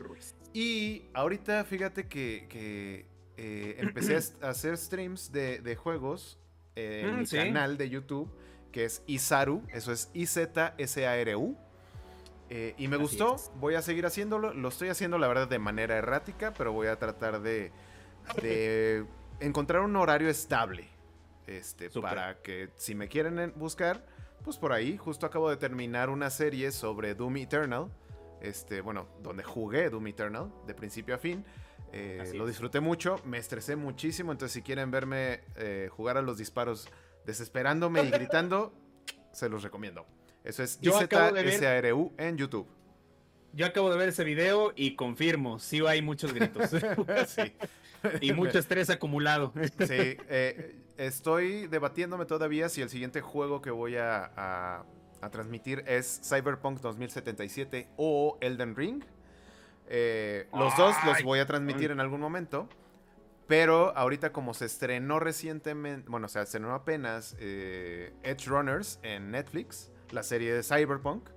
Y ahorita fíjate que, eh, empecé a hacer streams de, juegos en mm, mi canal de YouTube, que es Isaru, eso es I-Z-S-A-R-U. Eh, y me gustó, voy a seguir haciéndolo. Lo estoy haciendo, la verdad, de manera errática, pero voy a tratar de, <laughs> encontrar un horario estable. Este, para que si me quieren buscar, pues por ahí. Justo acabo de terminar una serie sobre Doom Eternal. Este, bueno, donde jugué Doom Eternal, de principio a fin. Eh, lo disfruté mucho, me estresé muchísimo. Entonces, si quieren verme eh, jugar a los disparos desesperándome y gritando, <laughs> se los recomiendo. Eso es IZSARU en YouTube. Yo acabo de ver ese video y confirmo, sí hay muchos gritos. <laughs> sí. Y mucho estrés acumulado. Sí, eh, estoy debatiéndome todavía si el siguiente juego que voy a, transmitir es Cyberpunk 2077 o Elden Ring. Eh, los dos los voy a transmitir en algún momento. Pero ahorita como se estrenó recientemente, bueno, o se estrenó apenas eh, Edge Runners en Netflix la serie de Cyberpunk,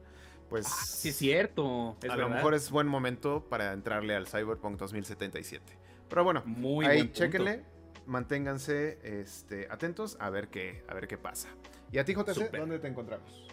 pues... Ah, sí, es cierto. a lo mejor es buen momento para entrarle al Cyberpunk 2077. Pero bueno, Muy ahí chéquenle. manténganse este, atentos a ver qué, a ver qué pasa. Y a ti, JC, ¿dónde te encontramos?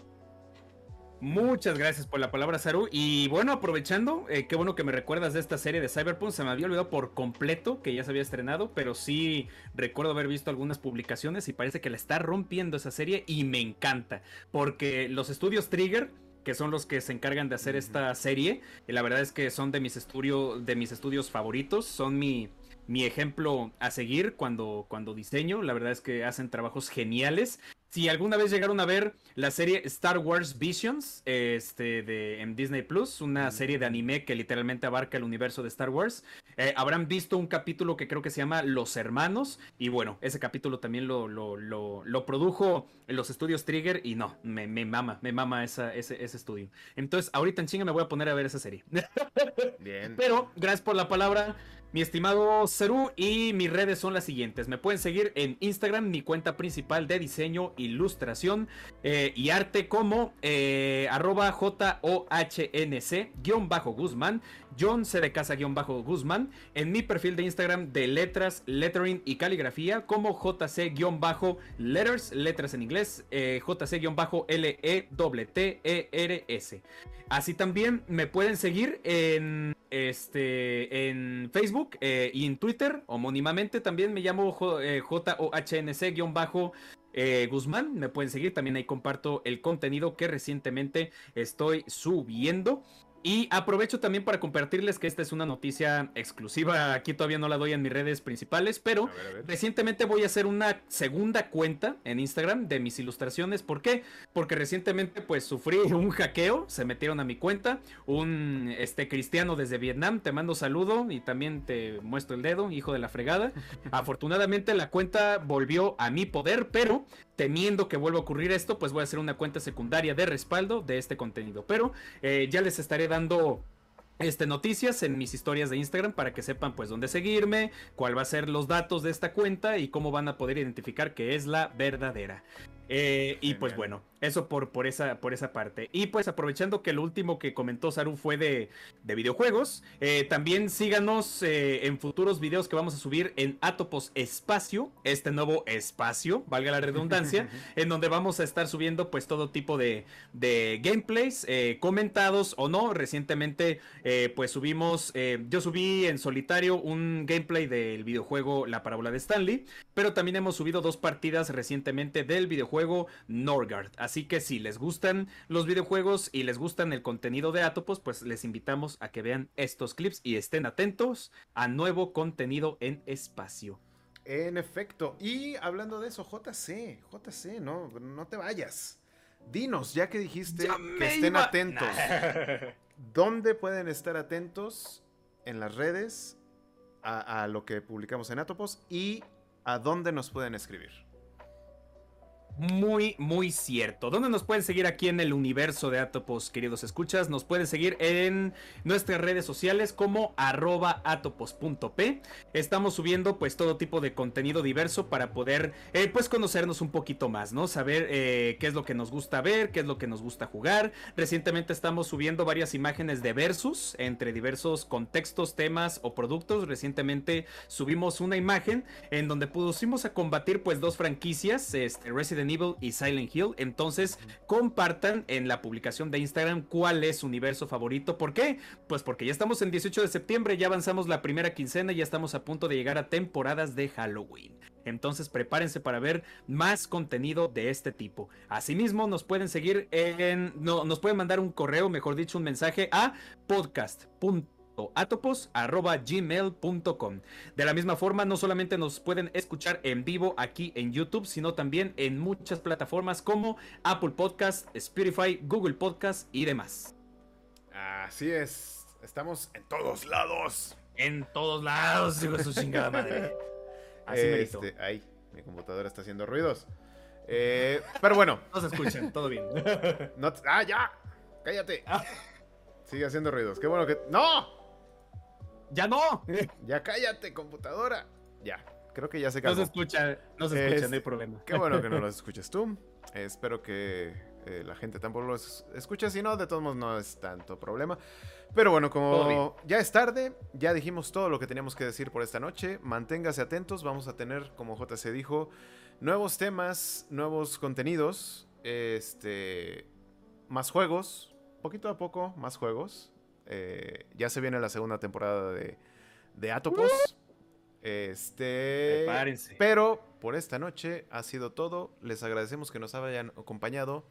Muchas gracias por la palabra, Saru. Y bueno, aprovechando, eh, qué bueno que me recuerdas de esta serie de Cyberpunk. Se me había olvidado por completo que ya se había estrenado, pero sí recuerdo haber visto algunas publicaciones y parece que la está rompiendo esa serie y me encanta. Porque los estudios Trigger que son los que se encargan de hacer esta serie. Y la verdad es que son de mis, estudios de mis estudios favoritos. Son mi, mi ejemplo a seguir cuando, cuando diseño. La verdad es que hacen trabajos geniales. Si alguna vez llegaron a ver la serie Star Wars Visions este, de, en Disney Plus, una serie de anime que literalmente abarca el universo de Star Wars, eh, habrán visto un capítulo que creo que se llama Los Hermanos. Y bueno, ese capítulo también lo, lo, lo, produjo en los estudios Trigger. Y no, me, me mama, me mama esa, ese, ese estudio. Entonces, ahorita en chinga me voy a poner a ver esa serie. <laughs> Bien. Pero, gracias por la palabra. Mi estimado Cerú y mis redes son las siguientes. Me pueden seguir en Instagram, mi cuenta principal de diseño, ilustración eh, y arte como eh, arroba J-O-H-N-C-Guzmán. John C de casa bajo Guzmán. En mi perfil de Instagram de letras, lettering y caligrafía como JC bajo letters, letras en inglés, eh, JC bajo L-E-T-T-E-R-S. Así también me pueden seguir en, este, en Facebook eh, y en Twitter, homónimamente también me llamo J-O-H-N-C-Bajo eh, Guzmán. Me pueden seguir, también ahí comparto el contenido que recientemente estoy subiendo. Y aprovecho también para compartirles que esta es una noticia exclusiva. Aquí todavía no la doy en mis redes principales, pero recientemente voy a hacer una segunda cuenta en Instagram de mis ilustraciones. ¿Por qué? Porque recientemente pues sufrí un hackeo, se metieron a mi cuenta, un este cristiano desde Vietnam, te mando saludo y también te muestro el dedo, hijo de la fregada. <laughs> Afortunadamente la cuenta volvió a mi poder, pero temiendo que vuelva a ocurrir esto, pues voy a hacer una cuenta secundaria de respaldo de este contenido. Pero eh, ya les estaré dando este, noticias en mis historias de Instagram para que sepan pues dónde seguirme, cuál va a ser los datos de esta cuenta y cómo van a poder identificar que es la verdadera. Eh, y pues bueno, eso por, por, esa, por esa parte. Y pues aprovechando que lo último que comentó Saru fue de, videojuegos, eh, también síganos eh, en futuros videos que vamos a subir en Atopos Espacio, este nuevo espacio, valga la redundancia, <laughs> en donde vamos a estar subiendo pues todo tipo de, de gameplays, comentados o no. Recientemente pues subimos, yo subí en solitario un gameplay del videojuego La Parábola de Stanley, pero también hemos subido dos partidas recientemente del videojuego Norgard. Así que si les gustan los videojuegos y les gustan el contenido de Atopos, pues les invitamos a que vean estos clips y estén atentos a nuevo contenido en espacio. En efecto, y hablando de eso, JC, JC, no, no te vayas. Dinos, ya que dijiste que estén atentos. <laughs> ¿Dónde pueden estar atentos en las redes a, a lo que publicamos en Atopos y a dónde nos pueden escribir? Muy, muy cierto. ¿Dónde nos pueden seguir aquí en el universo de Atopos, queridos escuchas? Nos pueden seguir en nuestras redes sociales como arroba atopos.p. Estamos subiendo pues todo tipo de contenido diverso para poder eh, pues conocernos un poquito más, ¿no? Saber eh, qué es lo que nos gusta ver, qué es lo que nos gusta jugar. Recientemente estamos subiendo varias imágenes de versus entre diversos contextos, temas o productos. Recientemente subimos una imagen en donde pusimos a combatir pues dos franquicias, este, Resident Evil y Silent Hill. Entonces, compartan en la publicación de Instagram cuál es su universo favorito. ¿Por qué? Pues porque ya estamos en 18 de septiembre, ya avanzamos la primera quincena y ya estamos a punto de llegar a temporadas de Halloween. Entonces prepárense para ver más contenido de este tipo. Asimismo, nos pueden seguir en. No, nos pueden mandar un correo, mejor dicho, un mensaje a podcast.com atopos.gmail.com. De la misma forma, no solamente nos pueden escuchar en vivo aquí en YouTube, sino también en muchas plataformas como Apple Podcast, Spotify, Google Podcast y demás. Así es, estamos en todos lados. En todos lados, digo su chingada madre. Así este, Ahí, mi computadora está haciendo ruidos. Eh, pero bueno. <laughs> No se escuchan, todo bien. <laughs> ah, ya. Cállate. Ah. Sigue haciendo ruidos. Qué bueno que. ¡No! ¡Ya no! <laughs> Ya cállate, computadora. Ya, creo que ya se calmó. No se escucha, no se escucha, no hay problema. Qué bueno que no <laughs> lo escuches tú. espero que eh, la gente tampoco lo escucha, si no, de todos modos no es tanto problema. Pero bueno, como ya es tarde, ya dijimos todo lo que teníamos que decir por esta noche. Manténgase atentos, vamos a tener, como JC dijo, nuevos temas, nuevos contenidos, este, más juegos, poquito a poco, más juegos. Eh, ya se viene la segunda temporada de, de Atopos. Este. Pero por esta noche ha sido todo. Les agradecemos que nos hayan acompañado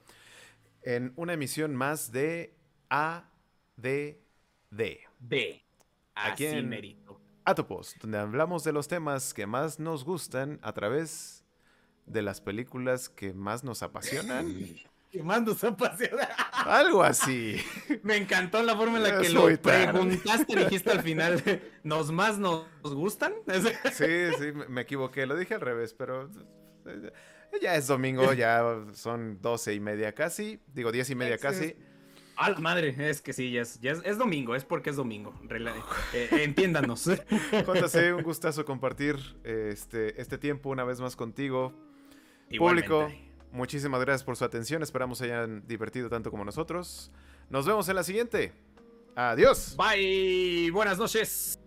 en una emisión más de ADD. D. Aquí en Atopos, donde hablamos de los temas que más nos gustan a través de las películas que más nos apasionan. Que más nos apasiona. Algo así. <laughs> Me encantó la forma en la que lo preguntaste dijiste al final, <laughs> ¿nos más nos gustan? <laughs> sí, sí, me equivoqué, lo dije al revés, pero ya es domingo, ya son doce y media casi, digo diez y media casi. A la madre, es que sí, ya es, es, domingo, es porque es domingo. Eh, entiéndanos. JC, un gustazo compartir este, este tiempo una vez más contigo. Público, muchísimas gracias por su atención. Esperamos se hayan divertido tanto como nosotros. Nos vemos en la siguiente. Adiós. Bye. Buenas noches.